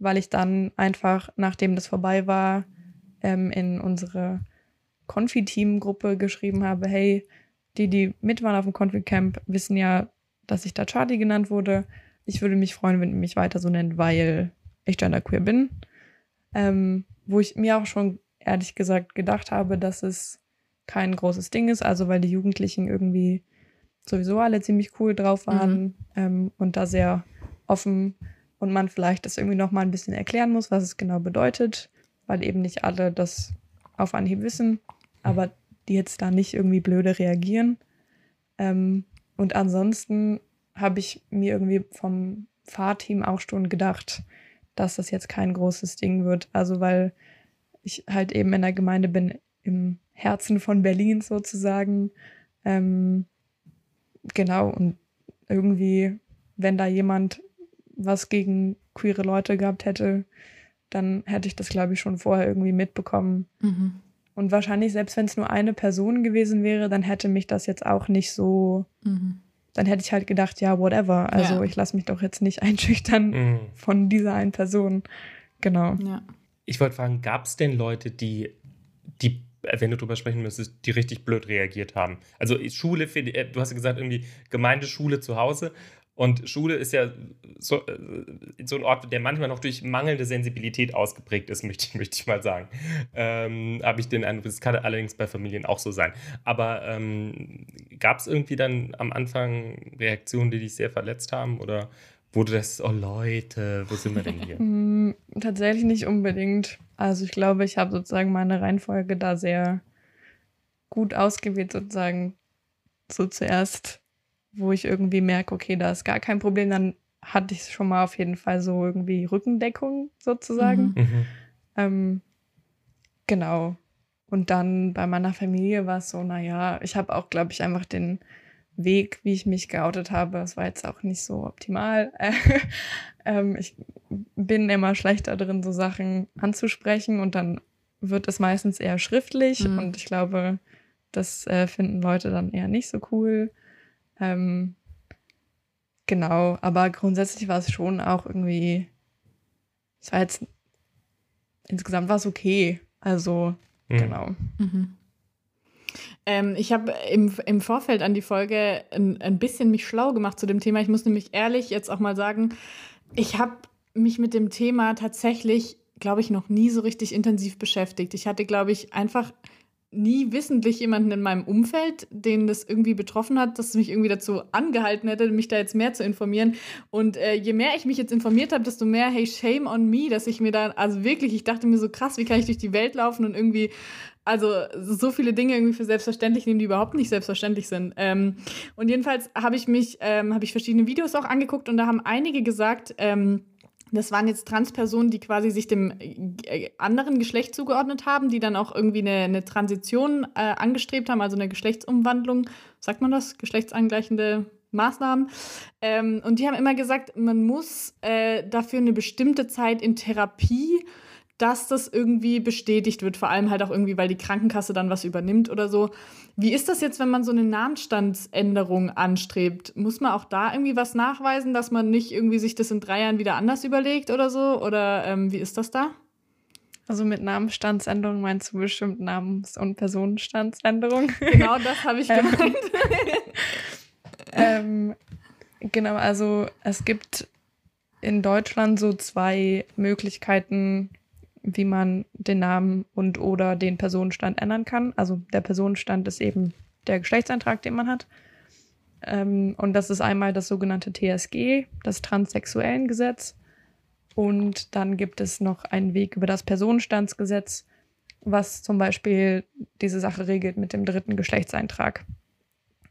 weil ich dann einfach, nachdem das vorbei war, ähm, in unsere Confi-Team-Gruppe geschrieben habe, hey, die, die mit waren auf dem Confi-Camp, wissen ja, dass ich da Charlie genannt wurde. Ich würde mich freuen, wenn ihr mich weiter so nennt, weil ich genderqueer bin. Ähm, wo ich mir auch schon ehrlich gesagt gedacht habe, dass es kein großes Ding ist, also weil die Jugendlichen irgendwie sowieso alle ziemlich cool drauf waren ähm, und da sehr offen und man vielleicht das irgendwie noch mal ein bisschen erklären muss, was es genau bedeutet, weil eben nicht alle das auf Anhieb wissen, aber die jetzt da nicht irgendwie blöde reagieren. Ähm, und ansonsten habe ich mir irgendwie vom Fahrteam auch schon gedacht, dass das jetzt kein großes Ding wird. Also weil ich halt eben in der Gemeinde bin, im Herzen von Berlin sozusagen. Ähm, genau, und irgendwie, wenn da jemand was gegen queere Leute gehabt hätte, dann hätte ich das, glaube ich, schon vorher irgendwie mitbekommen. Mhm. Und wahrscheinlich, selbst wenn es nur eine Person gewesen wäre, dann hätte mich das jetzt auch nicht so, Mhm. dann hätte ich halt gedacht, ja, whatever. Also Ja. ich lasse mich doch jetzt nicht (laughs) einschüchtern Mhm. von dieser einen Person. Genau. Ja. Ich wollte fragen, gab es denn Leute, die, die, äh, wenn du drüber sprechen müsstest, die richtig blöd reagiert haben? Also Schule, für die- äh, du hast ja gesagt, irgendwie Gemeindeschule zu Hause. Und Schule ist ja so, äh, so ein Ort, der manchmal noch durch mangelnde Sensibilität ausgeprägt ist, (laughs) möchte ich, möchte ich mal sagen. Ähm, Habe ich den Eindruck, das kann allerdings bei Familien auch so sein. Aber ähm, gab es irgendwie dann am Anfang Reaktionen, die dich sehr verletzt haben? Oder wurde das, oh Leute, wo sind wir denn hier? Mm, (laughs) Tatsächlich nicht unbedingt. Also ich glaube, ich habe sozusagen meine Reihenfolge da sehr gut ausgewählt, sozusagen so zuerst, wo ich irgendwie merke, okay, da ist gar kein Problem, dann hatte ich schon mal auf jeden Fall so irgendwie Rückendeckung sozusagen. Mhm. Mhm. Ähm, genau. Und dann bei meiner Familie war es so, naja, ich habe auch, glaube ich, einfach den Weg, wie ich mich geoutet habe, es war jetzt auch nicht so optimal. (laughs) ähm, ich bin immer schlechter drin, so Sachen anzusprechen und dann wird es meistens eher schriftlich Mhm. und ich glaube, das äh, finden Leute dann eher nicht so cool. Ähm, genau, aber grundsätzlich war es schon auch irgendwie, es war jetzt insgesamt war es okay. Also, Mhm. genau. Mhm. Ähm, ich habe im, im Vorfeld an die Folge ein, ein bisschen mich schlau gemacht zu dem Thema. Ich muss nämlich ehrlich jetzt auch mal sagen, ich habe mich mit dem Thema tatsächlich, glaube ich, noch nie so richtig intensiv beschäftigt. Ich hatte, glaube ich, einfach nie wissentlich jemanden in meinem Umfeld, den das irgendwie betroffen hat, dass es mich irgendwie dazu angehalten hätte, mich da jetzt mehr zu informieren. Und äh, je mehr ich mich jetzt informiert habe, desto mehr, hey, shame on me, dass ich mir da, also wirklich, ich dachte mir so krass, wie kann ich durch die Welt laufen und irgendwie, also so viele Dinge irgendwie für selbstverständlich nehmen, die überhaupt nicht selbstverständlich sind. Ähm, und jedenfalls habe ich mich, ähm, habe ich verschiedene Videos auch angeguckt und da haben einige gesagt, ähm, das waren jetzt Transpersonen, die quasi sich dem äh, anderen Geschlecht zugeordnet haben, die dann auch irgendwie eine, eine Transition äh, angestrebt haben, also eine Geschlechtsumwandlung, sagt man das? Geschlechtsangleichende Maßnahmen. Ähm, und die haben immer gesagt, man muss äh, dafür eine bestimmte Zeit in Therapie, dass das irgendwie bestätigt wird, vor allem halt auch irgendwie, weil die Krankenkasse dann was übernimmt oder so. Wie ist das jetzt, wenn man so eine Namensstandsänderung anstrebt? Muss man auch da irgendwie was nachweisen, dass man nicht irgendwie sich das in drei Jahren wieder anders überlegt oder so? Oder ähm, wie ist das da? Also mit Namensstandsänderung meinst du bestimmt Namens- und Personenstandsänderung. Genau das habe ich (laughs) Ähm. gemeint. (laughs) ähm, genau, also es gibt in Deutschland so zwei Möglichkeiten, wie man den Namen und oder den Personenstand ändern kann. Also der Personenstand ist eben der Geschlechtseintrag, den man hat. Ähm, und das ist einmal das sogenannte TSG, das Transsexuellengesetz. Und dann gibt es noch einen Weg über das Personenstandsgesetz. was zum Beispiel diese Sache regelt mit dem dritten Geschlechtseintrag.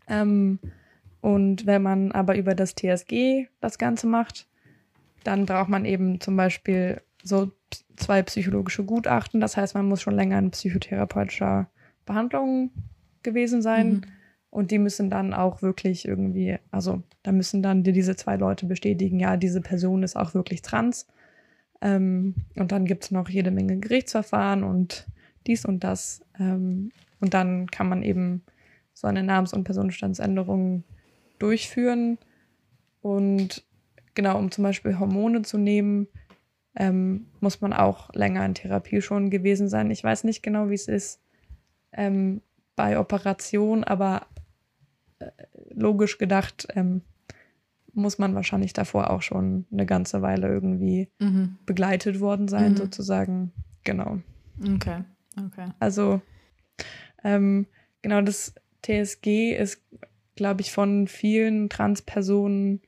Ähm, und wenn man aber über das TSG das Ganze macht, dann braucht man eben zum Beispiel so zwei psychologische Gutachten. Das heißt, man muss schon länger in psychotherapeutischer Behandlung gewesen sein. Mhm. Und die müssen dann auch wirklich irgendwie, also da müssen dann diese zwei Leute bestätigen, ja, diese Person ist auch wirklich trans. Ähm, und dann gibt es noch jede Menge Gerichtsverfahren und dies und das. Ähm, und dann kann man eben so eine Namens- und Personenstandsänderung durchführen. Und genau, um zum Beispiel Hormone zu nehmen, ähm, muss man auch länger in Therapie schon gewesen sein. Ich weiß nicht genau, wie es ist ähm, bei Operation, aber äh, logisch gedacht ähm, muss man wahrscheinlich davor auch schon eine ganze Weile irgendwie mhm. begleitet worden sein, mhm. sozusagen. Genau. Okay, okay. Also, ähm, genau, das TSG ist, glaube ich, von vielen Transpersonen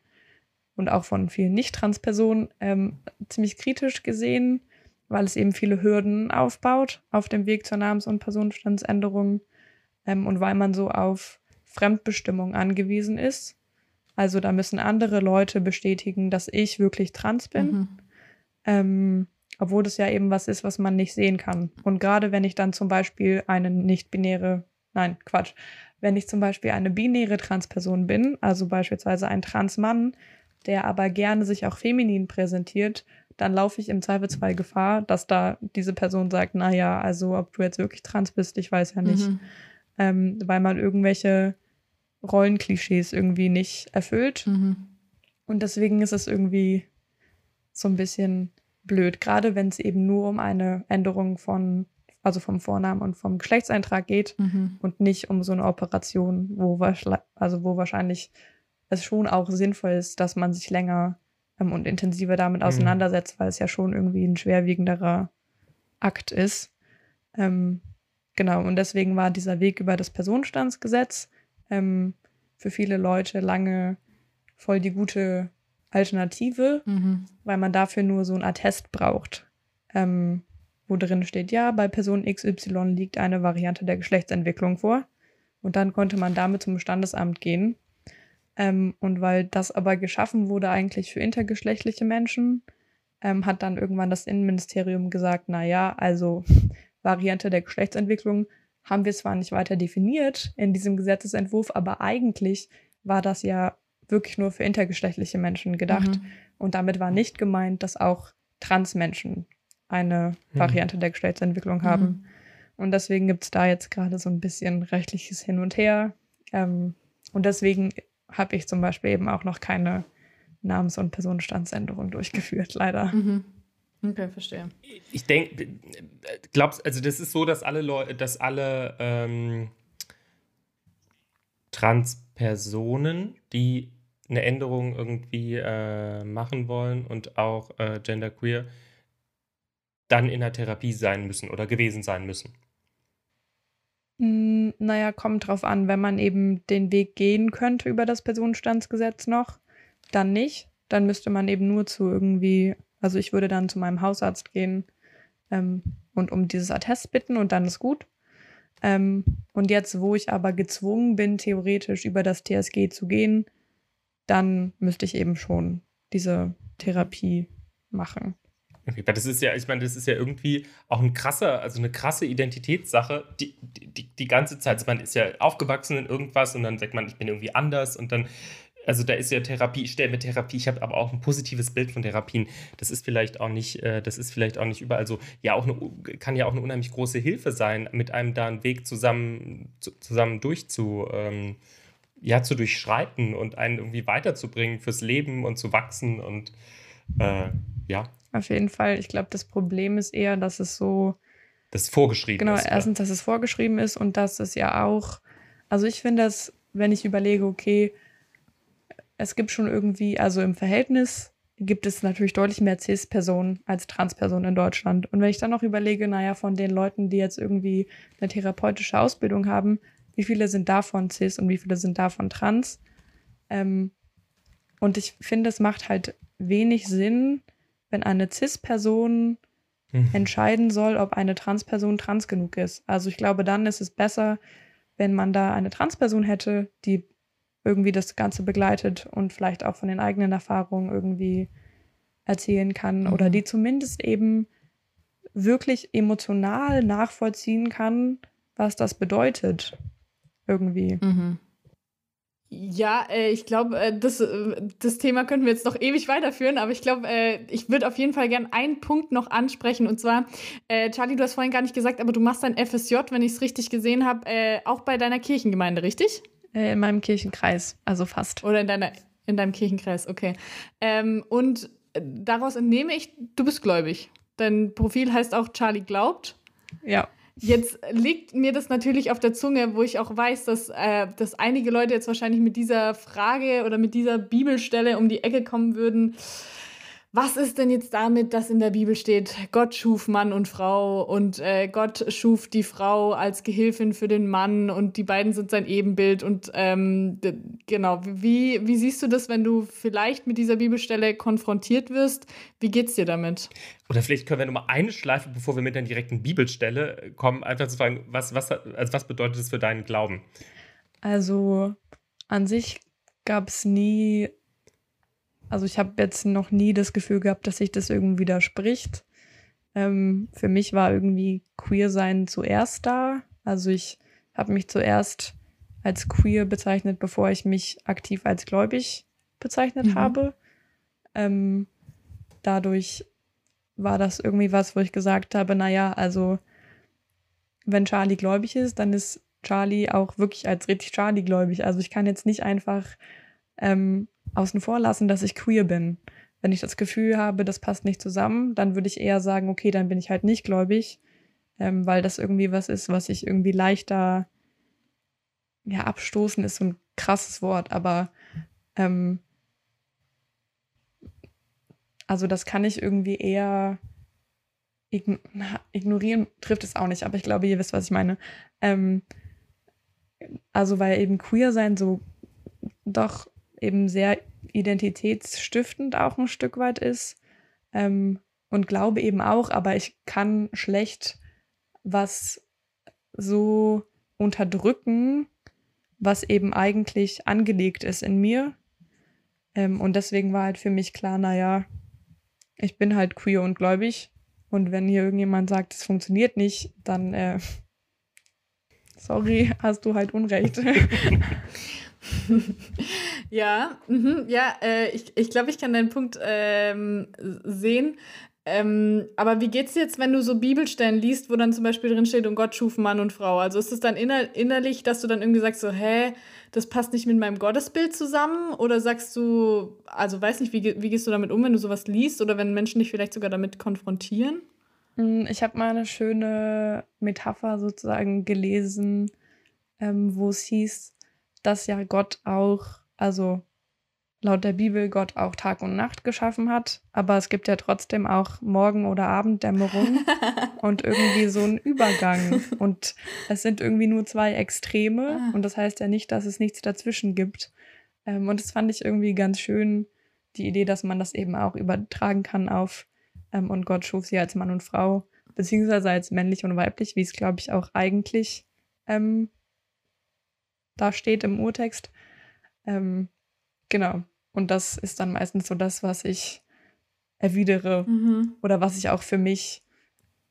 und auch von vielen Nicht-Trans-Personen ähm, ziemlich kritisch gesehen, weil es eben viele Hürden aufbaut auf dem Weg zur Namens- und Personenstandsänderung ähm, und weil man so auf Fremdbestimmung angewiesen ist. Also da müssen andere Leute bestätigen, dass ich wirklich trans bin. Mhm. Ähm, obwohl das ja eben was ist, was man nicht sehen kann. Und gerade wenn ich dann zum Beispiel eine nicht-binäre, nein, Quatsch, wenn ich zum Beispiel eine binäre Transperson bin, also beispielsweise ein Transmann, der aber gerne sich auch feminin präsentiert, dann laufe ich im Zweifelsfall Gefahr, dass da diese Person sagt, naja, also ob du jetzt wirklich trans bist, ich weiß ja nicht. Mhm. Ähm, weil man irgendwelche Rollenklischees irgendwie nicht erfüllt. Mhm. Und deswegen ist es irgendwie so ein bisschen blöd, gerade wenn es eben nur um eine Änderung von, also vom Vornamen und vom Geschlechtseintrag geht mhm. und nicht um so eine Operation, wo, also wo wahrscheinlich es schon auch sinnvoll ist, dass man sich länger ähm, und intensiver damit mhm. auseinandersetzt, weil es ja schon irgendwie ein schwerwiegenderer Akt ist. Ähm, genau, und deswegen war dieser Weg über das Personenstandsgesetz ähm, für viele Leute lange voll die gute Alternative, mhm. weil man dafür nur so ein Attest braucht, ähm, wo drin steht, ja, bei Person XY liegt eine Variante der Geschlechtsentwicklung vor. Und dann konnte man damit zum Standesamt gehen. Ähm, und weil das aber geschaffen wurde eigentlich für intergeschlechtliche Menschen, ähm, hat dann irgendwann das Innenministerium gesagt, na ja, also (laughs) Variante der Geschlechtsentwicklung haben wir zwar nicht weiter definiert in diesem Gesetzesentwurf, aber eigentlich war das ja wirklich nur für intergeschlechtliche Menschen gedacht. Mhm. Und damit war nicht gemeint, dass auch Transmenschen eine mhm. Variante der Geschlechtsentwicklung haben. Mhm. Und deswegen gibt es da jetzt gerade so ein bisschen rechtliches Hin und Her. Ähm, und deswegen habe ich zum Beispiel eben auch noch keine Namens- und Personenstandsänderung durchgeführt, leider. Mhm. Okay, verstehe. Ich denke, glaubst also das ist so, dass alle Leute, dass alle ähm, Transpersonen, die eine Änderung irgendwie äh, machen wollen und auch äh, genderqueer, dann in der Therapie sein müssen oder gewesen sein müssen. Hm, naja, kommt drauf an, wenn man eben den Weg gehen könnte über das Personenstandsgesetz noch, dann nicht. Dann müsste man eben nur zu irgendwie also ich würde dann zu meinem Hausarzt gehen ähm, und um dieses Attest bitten und dann ist gut. Ähm, und jetzt, wo ich aber gezwungen bin, theoretisch über das TSG zu gehen, dann müsste ich eben schon diese Therapie machen. Das ist ja, ich meine, das ist ja irgendwie auch ein krasser, also eine krasse Identitätssache, die, die, die ganze Zeit. Also man ist ja aufgewachsen in irgendwas und dann sagt man, ich bin irgendwie anders und dann also da ist ja Therapie, ich stelle mir Therapie, ich habe aber auch ein positives Bild von Therapien. Das ist vielleicht auch nicht, äh, das ist vielleicht auch nicht überall so. Ja, auch eine, kann ja auch eine unheimlich große Hilfe sein, mit einem da einen Weg zusammen, zu, zusammen durchzu, ähm, ja, zu durchschreiten und einen irgendwie weiterzubringen fürs Leben und zu wachsen und äh, ja. Auf jeden Fall. Ich glaube, das Problem ist eher, dass es so. Das vorgeschrieben genau, ist. Genau, erstens, dass es vorgeschrieben ist und dass es ja auch. Also ich finde das, wenn ich überlege, okay, es gibt schon irgendwie, also im Verhältnis gibt es natürlich deutlich mehr CIS-Personen als Trans-Personen in Deutschland. Und wenn ich dann noch überlege, naja, von den Leuten, die jetzt irgendwie eine therapeutische Ausbildung haben, wie viele sind davon CIS und wie viele sind davon Trans? Ähm, und ich finde, es macht halt wenig Sinn, wenn eine CIS-Person mhm. entscheiden soll, ob eine Transperson trans genug ist. Also ich glaube, dann ist es besser, wenn man da eine Transperson hätte, die irgendwie das Ganze begleitet und vielleicht auch von den eigenen Erfahrungen irgendwie erzählen kann mhm. oder die zumindest eben wirklich emotional nachvollziehen kann, was das bedeutet. Irgendwie. Mhm. Ja, äh, ich glaube, äh, das, äh, das Thema könnten wir jetzt noch ewig weiterführen, aber ich glaube, ich würde auf jeden Fall gern einen Punkt noch ansprechen. Und zwar, Charlie, du hast vorhin gar nicht gesagt, aber du machst dein FSJ, wenn ich es richtig gesehen habe, auch bei deiner Kirchengemeinde, richtig? in meinem Kirchenkreis, also fast. Oder in, deiner, in deinem Kirchenkreis, okay. Ähm, und daraus entnehme ich, du bist gläubig. Dein Profil heißt auch Charlie glaubt. Ja. Jetzt liegt mir das natürlich auf der Zunge, wo ich auch weiß, dass, äh, dass einige Leute jetzt wahrscheinlich mit dieser Frage oder mit dieser Bibelstelle um die Ecke kommen würden was ist denn jetzt damit, dass in der Bibel steht, Gott schuf Mann und Frau und äh, Gott schuf die Frau als Gehilfin für den Mann und die beiden sind sein Ebenbild und ähm, genau, wie, wie siehst du das, wenn du vielleicht mit dieser Bibelstelle konfrontiert wirst? Wie geht's dir damit? Oder vielleicht können wir nochmal eine Schleife, bevor wir mit der direkten Bibelstelle kommen, einfach zu fragen, was, was, also was bedeutet das für deinen Glauben? Also an sich gab es nie also ich habe jetzt noch nie das Gefühl gehabt, dass sich das irgendwie widerspricht. Ähm, für mich war irgendwie queer sein zuerst da. Also ich habe mich zuerst als queer bezeichnet, bevor ich mich aktiv als gläubig bezeichnet mhm. habe. Ähm, dadurch war das irgendwie was, wo ich gesagt habe, naja, also wenn Charlie gläubig ist, dann ist Charlie auch wirklich als richtig Charlie gläubig. Also ich kann jetzt nicht einfach ähm, außen vor lassen, dass ich queer bin. Wenn ich das Gefühl habe, das passt nicht zusammen, dann würde ich eher sagen, okay, dann bin ich halt nicht gläubig, ähm, weil das irgendwie was ist, was ich irgendwie leichter, ja, abstoßen ist so ein krasses Wort, aber ähm, also das kann ich irgendwie eher ign ignorieren, trifft es auch nicht, aber ich glaube, ihr wisst, was ich meine. Ähm, also weil eben queer sein so doch eben sehr identitätsstiftend auch ein Stück weit ist. Ähm, und glaube eben auch, aber ich kann schlecht was so unterdrücken, was eben eigentlich angelegt ist in mir. Ähm, und deswegen war halt für mich klar, naja, ich bin halt queer und gläubig. Und wenn hier irgendjemand sagt, es funktioniert nicht, dann äh, (laughs) sorry, hast du halt Unrecht. (laughs) (laughs) (laughs) ja, mh, ja, äh, ich, ich glaube, ich kann deinen Punkt ähm, sehen. Ähm, aber wie geht's jetzt, wenn du so Bibelstellen liest, wo dann zum Beispiel drin steht, und Gott schuf Mann und Frau? Also ist es dann inner innerlich, dass du dann irgendwie sagst, so, hä, das passt nicht mit meinem Gottesbild zusammen? Oder sagst du, also weiß nicht, wie, wie gehst du damit um, wenn du sowas liest oder wenn Menschen dich vielleicht sogar damit konfrontieren? Hm, ich habe mal eine schöne Metapher sozusagen gelesen, ähm, wo es hieß, dass ja Gott auch, also laut der Bibel Gott auch Tag und Nacht geschaffen hat, aber es gibt ja trotzdem auch Morgen- oder Abenddämmerung (laughs) und irgendwie so einen Übergang. Und es sind irgendwie nur zwei Extreme ah. und das heißt ja nicht, dass es nichts dazwischen gibt. Ähm, und das fand ich irgendwie ganz schön, die Idee, dass man das eben auch übertragen kann auf ähm, und Gott schuf sie als Mann und Frau, beziehungsweise als männlich und weiblich, wie es, glaube ich, auch eigentlich ähm, da steht im Urtext. Ähm, genau. Und das ist dann meistens so das, was ich erwidere mhm. oder was ich auch für mich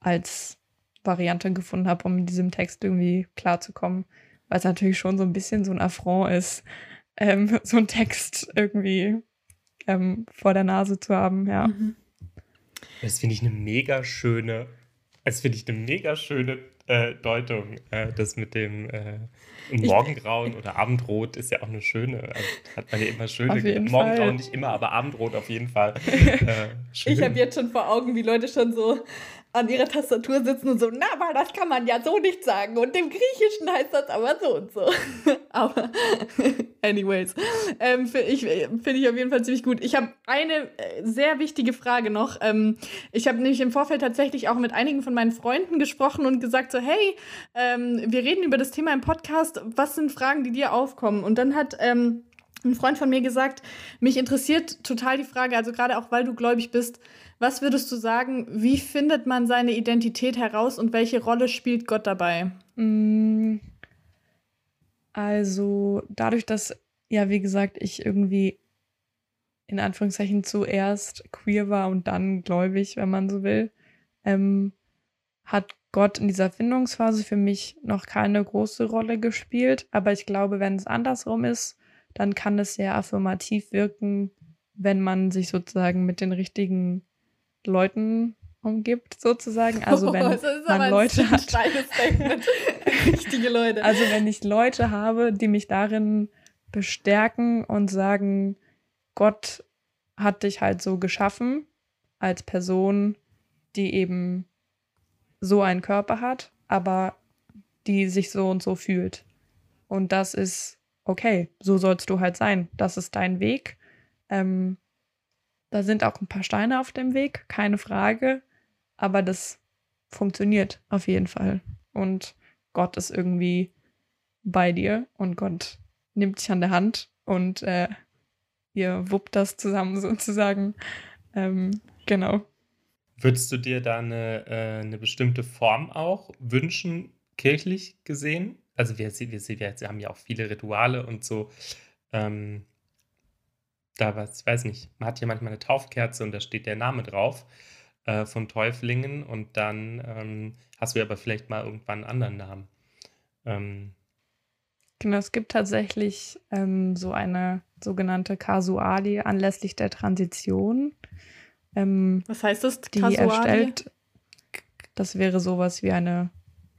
als Variante gefunden habe, um in diesem Text irgendwie klarzukommen. Weil es natürlich schon so ein bisschen so ein Affront ist, ähm, (laughs) so einen Text irgendwie ähm, vor der Nase zu haben, ja. Mhm. Das finde ich eine mega schöne, das finde ich eine mega schöne äh, Deutung. Äh, das mit dem äh, Morgengrauen oder Abendrot ist ja auch eine schöne. Also hat man ja immer schöne. Morgengrauen Fall. nicht immer, aber Abendrot auf jeden Fall. (laughs) Ich habe jetzt schon vor Augen, wie Leute schon so an ihrer Tastatur sitzen und so, na, aber das kann man ja so nicht sagen. Und im Griechischen heißt das aber so und so. (laughs) aber, (laughs) anyways, ähm, finde ich, find ich auf jeden Fall ziemlich gut. Ich habe eine äh, sehr wichtige Frage noch. Ähm, ich habe nämlich im Vorfeld tatsächlich auch mit einigen von meinen Freunden gesprochen und gesagt so, hey, ähm, wir reden über das Thema im Podcast. Was sind Fragen, die dir aufkommen? Und dann hat ähm, ein Freund von mir gesagt, mich interessiert total die Frage, also gerade auch weil du gläubig bist, Was würdest du sagen, wie findet man seine Identität heraus und welche Rolle spielt Gott dabei? Mm, also dadurch, dass, ja, wie gesagt, ich irgendwie in Anführungszeichen zuerst queer war und dann gläubig, wenn man so will, ähm, hat Gott in dieser Findungsphase für mich noch keine große Rolle gespielt. Aber ich glaube, wenn es andersrum ist, dann kann es sehr affirmativ wirken, wenn man sich sozusagen mit den richtigen Leuten umgibt, sozusagen. (laughs) Also wenn oh, man Leute hat. (laughs) Richtige Leute. Also wenn ich Leute habe, die mich darin bestärken und sagen, Gott hat dich halt so geschaffen als Person, die eben so einen Körper hat, aber die sich so und so fühlt. Und das ist okay, so sollst du halt sein. Das ist dein Weg. Ähm, da sind auch ein paar Steine auf dem Weg, keine Frage. Aber das funktioniert auf jeden Fall. Und Gott ist irgendwie bei dir und Gott nimmt dich an der Hand und äh, ihr wuppt das zusammen (laughs) sozusagen. Ähm, genau. Würdest du dir da eine, äh, eine bestimmte Form auch wünschen, kirchlich gesehen? Also wir, wir, wir, haben ja auch viele Rituale und so. Ähm, da was, ich weiß nicht, man hat hier manchmal eine Taufkerze und da steht der Name drauf äh, von Täuflingen und dann ähm, hast du aber vielleicht mal irgendwann einen anderen Namen. Ähm, Genau, es gibt tatsächlich ähm, so eine sogenannte Kasualie anlässlich der Transition. Ähm, Was heißt das? Die Kasualie? erstellt, das wäre sowas wie eine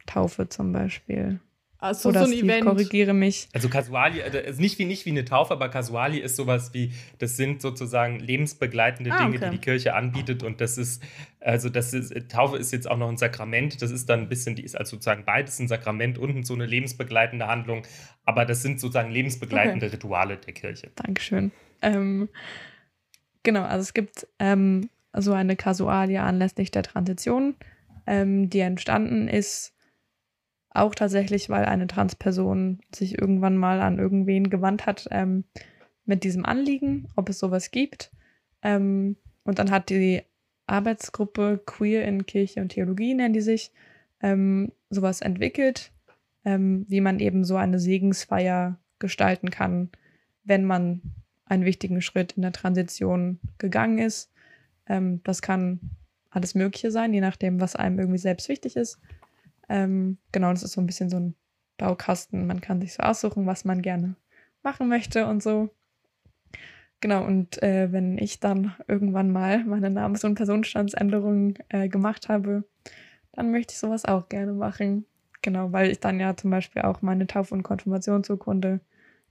Taufe zum Beispiel. Also Oder so ein Steve, Event. korrigiere mich. Also Casuali, also nicht wie, nicht wie eine Taufe, aber Casuali ist sowas wie, das sind sozusagen lebensbegleitende ah, Dinge, okay. die die Kirche anbietet und das ist, also das ist, Taufe ist jetzt auch noch ein Sakrament, das ist dann ein bisschen, die ist also sozusagen beides ein Sakrament und so eine lebensbegleitende Handlung, aber das sind sozusagen lebensbegleitende okay. Rituale der Kirche. Dankeschön. Ähm, genau, also es gibt ähm, so eine Casualie anlässlich der Transition, ähm, die entstanden ist auch tatsächlich, weil eine Transperson sich irgendwann mal an irgendwen gewandt hat ähm, mit diesem Anliegen, ob es sowas gibt. Ähm, und dann hat die Arbeitsgruppe Queer in Kirche und Theologie, nennen die sich, ähm, sowas entwickelt, ähm, wie man eben so eine Segensfeier gestalten kann, wenn man einen wichtigen Schritt in der Transition gegangen ist. Ähm, das kann alles Mögliche sein, je nachdem, was einem irgendwie selbst wichtig ist. Ähm, genau, das ist so ein bisschen so ein Baukasten. Man kann sich so aussuchen, was man gerne machen möchte und so. Genau, und äh, wenn ich dann irgendwann mal meine Namens- und Personenstandsänderung äh, gemacht habe, dann möchte ich sowas auch gerne machen. Genau, weil ich dann ja zum Beispiel auch meine Tauf- und Konfirmationsurkunde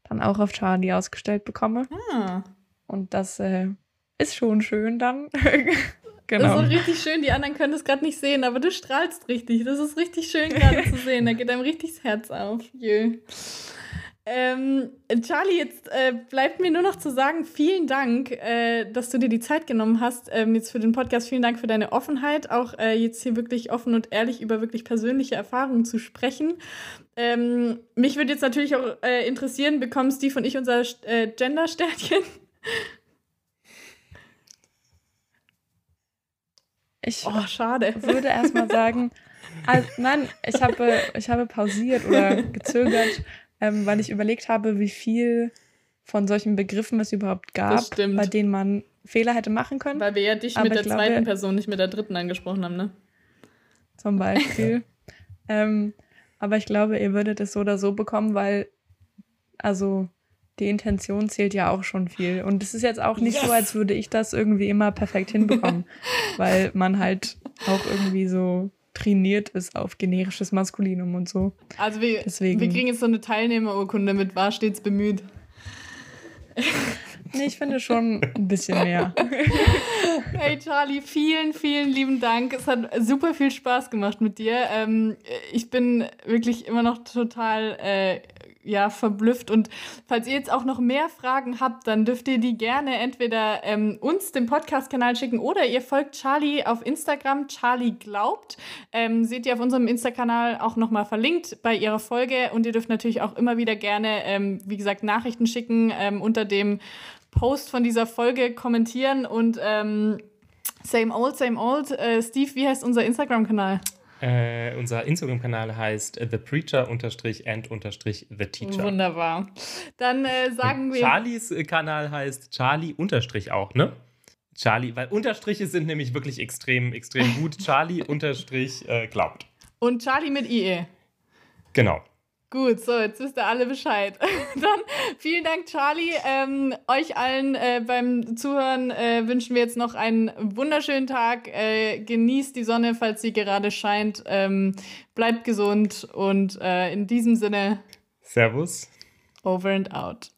dann auch auf Charlie ausgestellt bekomme. Ah. Und das äh, ist schon schön dann. (laughs) Genau. Das ist auch richtig schön. Die anderen können das gerade nicht sehen, aber du strahlst richtig. Das ist richtig schön gerade zu sehen. Da geht einem richtig das Herz auf. Jö. Ähm, Charlie, jetzt äh, bleibt mir nur noch zu sagen, vielen Dank, äh, dass du dir die Zeit genommen hast, ähm, jetzt für den Podcast. Vielen Dank für deine Offenheit, auch äh, jetzt hier wirklich offen und ehrlich über wirklich persönliche Erfahrungen zu sprechen. Ähm, mich würde jetzt natürlich auch äh, interessieren, bekommen Steve und ich unser äh, Gender-Sternchen? Ich oh, schade. (laughs) würde erstmal sagen, also, nein, ich habe, ich habe pausiert oder gezögert, ähm, weil ich überlegt habe, wie viel von solchen Begriffen es überhaupt gab, bei denen man Fehler hätte machen können. Weil wir ja dich Aber mit der glaube, zweiten Person, nicht mit der dritten angesprochen haben, ne? Zum Beispiel. (laughs) ähm, aber ich glaube, ihr würdet es so oder so bekommen, weil, also die Intention zählt ja auch schon viel. Und es ist jetzt auch nicht yes. so, als würde ich das irgendwie immer perfekt hinbekommen, (laughs) weil man halt auch irgendwie so trainiert ist auf generisches Maskulinum und so. Also wir, Deswegen. wir kriegen jetzt so eine Teilnehmerurkunde mit war stets bemüht. (laughs) Nee, ich finde schon ein bisschen mehr. (laughs) Hey Charlie, vielen, vielen lieben Dank. Es hat super viel Spaß gemacht mit dir. Ähm, ich bin wirklich immer noch total äh, ja, verblüfft. Und falls ihr jetzt auch noch mehr Fragen habt, dann dürft ihr die gerne entweder ähm, uns, dem Podcast-Kanal, schicken oder ihr folgt Charlie auf Instagram, Charlie glaubt. Ähm, seht ihr auf unserem Insta-Kanal auch nochmal verlinkt bei ihrer Folge. Und ihr dürft natürlich auch immer wieder gerne, ähm, wie gesagt, Nachrichten schicken ähm, unter dem Post von dieser Folge kommentieren und ähm, Same old, same old. Äh, Steve, wie heißt unser Instagram-Kanal? Äh, unser Instagram-Kanal heißt The Preacher and The Teacher. Wunderbar. Dann äh, sagen Und wir. Charlies äh, Kanal heißt Charlie Unterstrich auch, ne? Charlie, weil Unterstriche sind nämlich wirklich extrem, extrem gut. (laughs) Charlie Unterstrich äh, glaubt. Und Charlie mit IE. Genau. Gut, so, jetzt wisst ihr alle Bescheid. (laughs) Dann vielen Dank, Charlie. Ähm, euch allen äh, beim Zuhören äh, wünschen wir jetzt noch einen wunderschönen Tag. Äh, genießt die Sonne, falls sie gerade scheint. Ähm, bleibt gesund und äh, in diesem Sinne, Servus. over and out.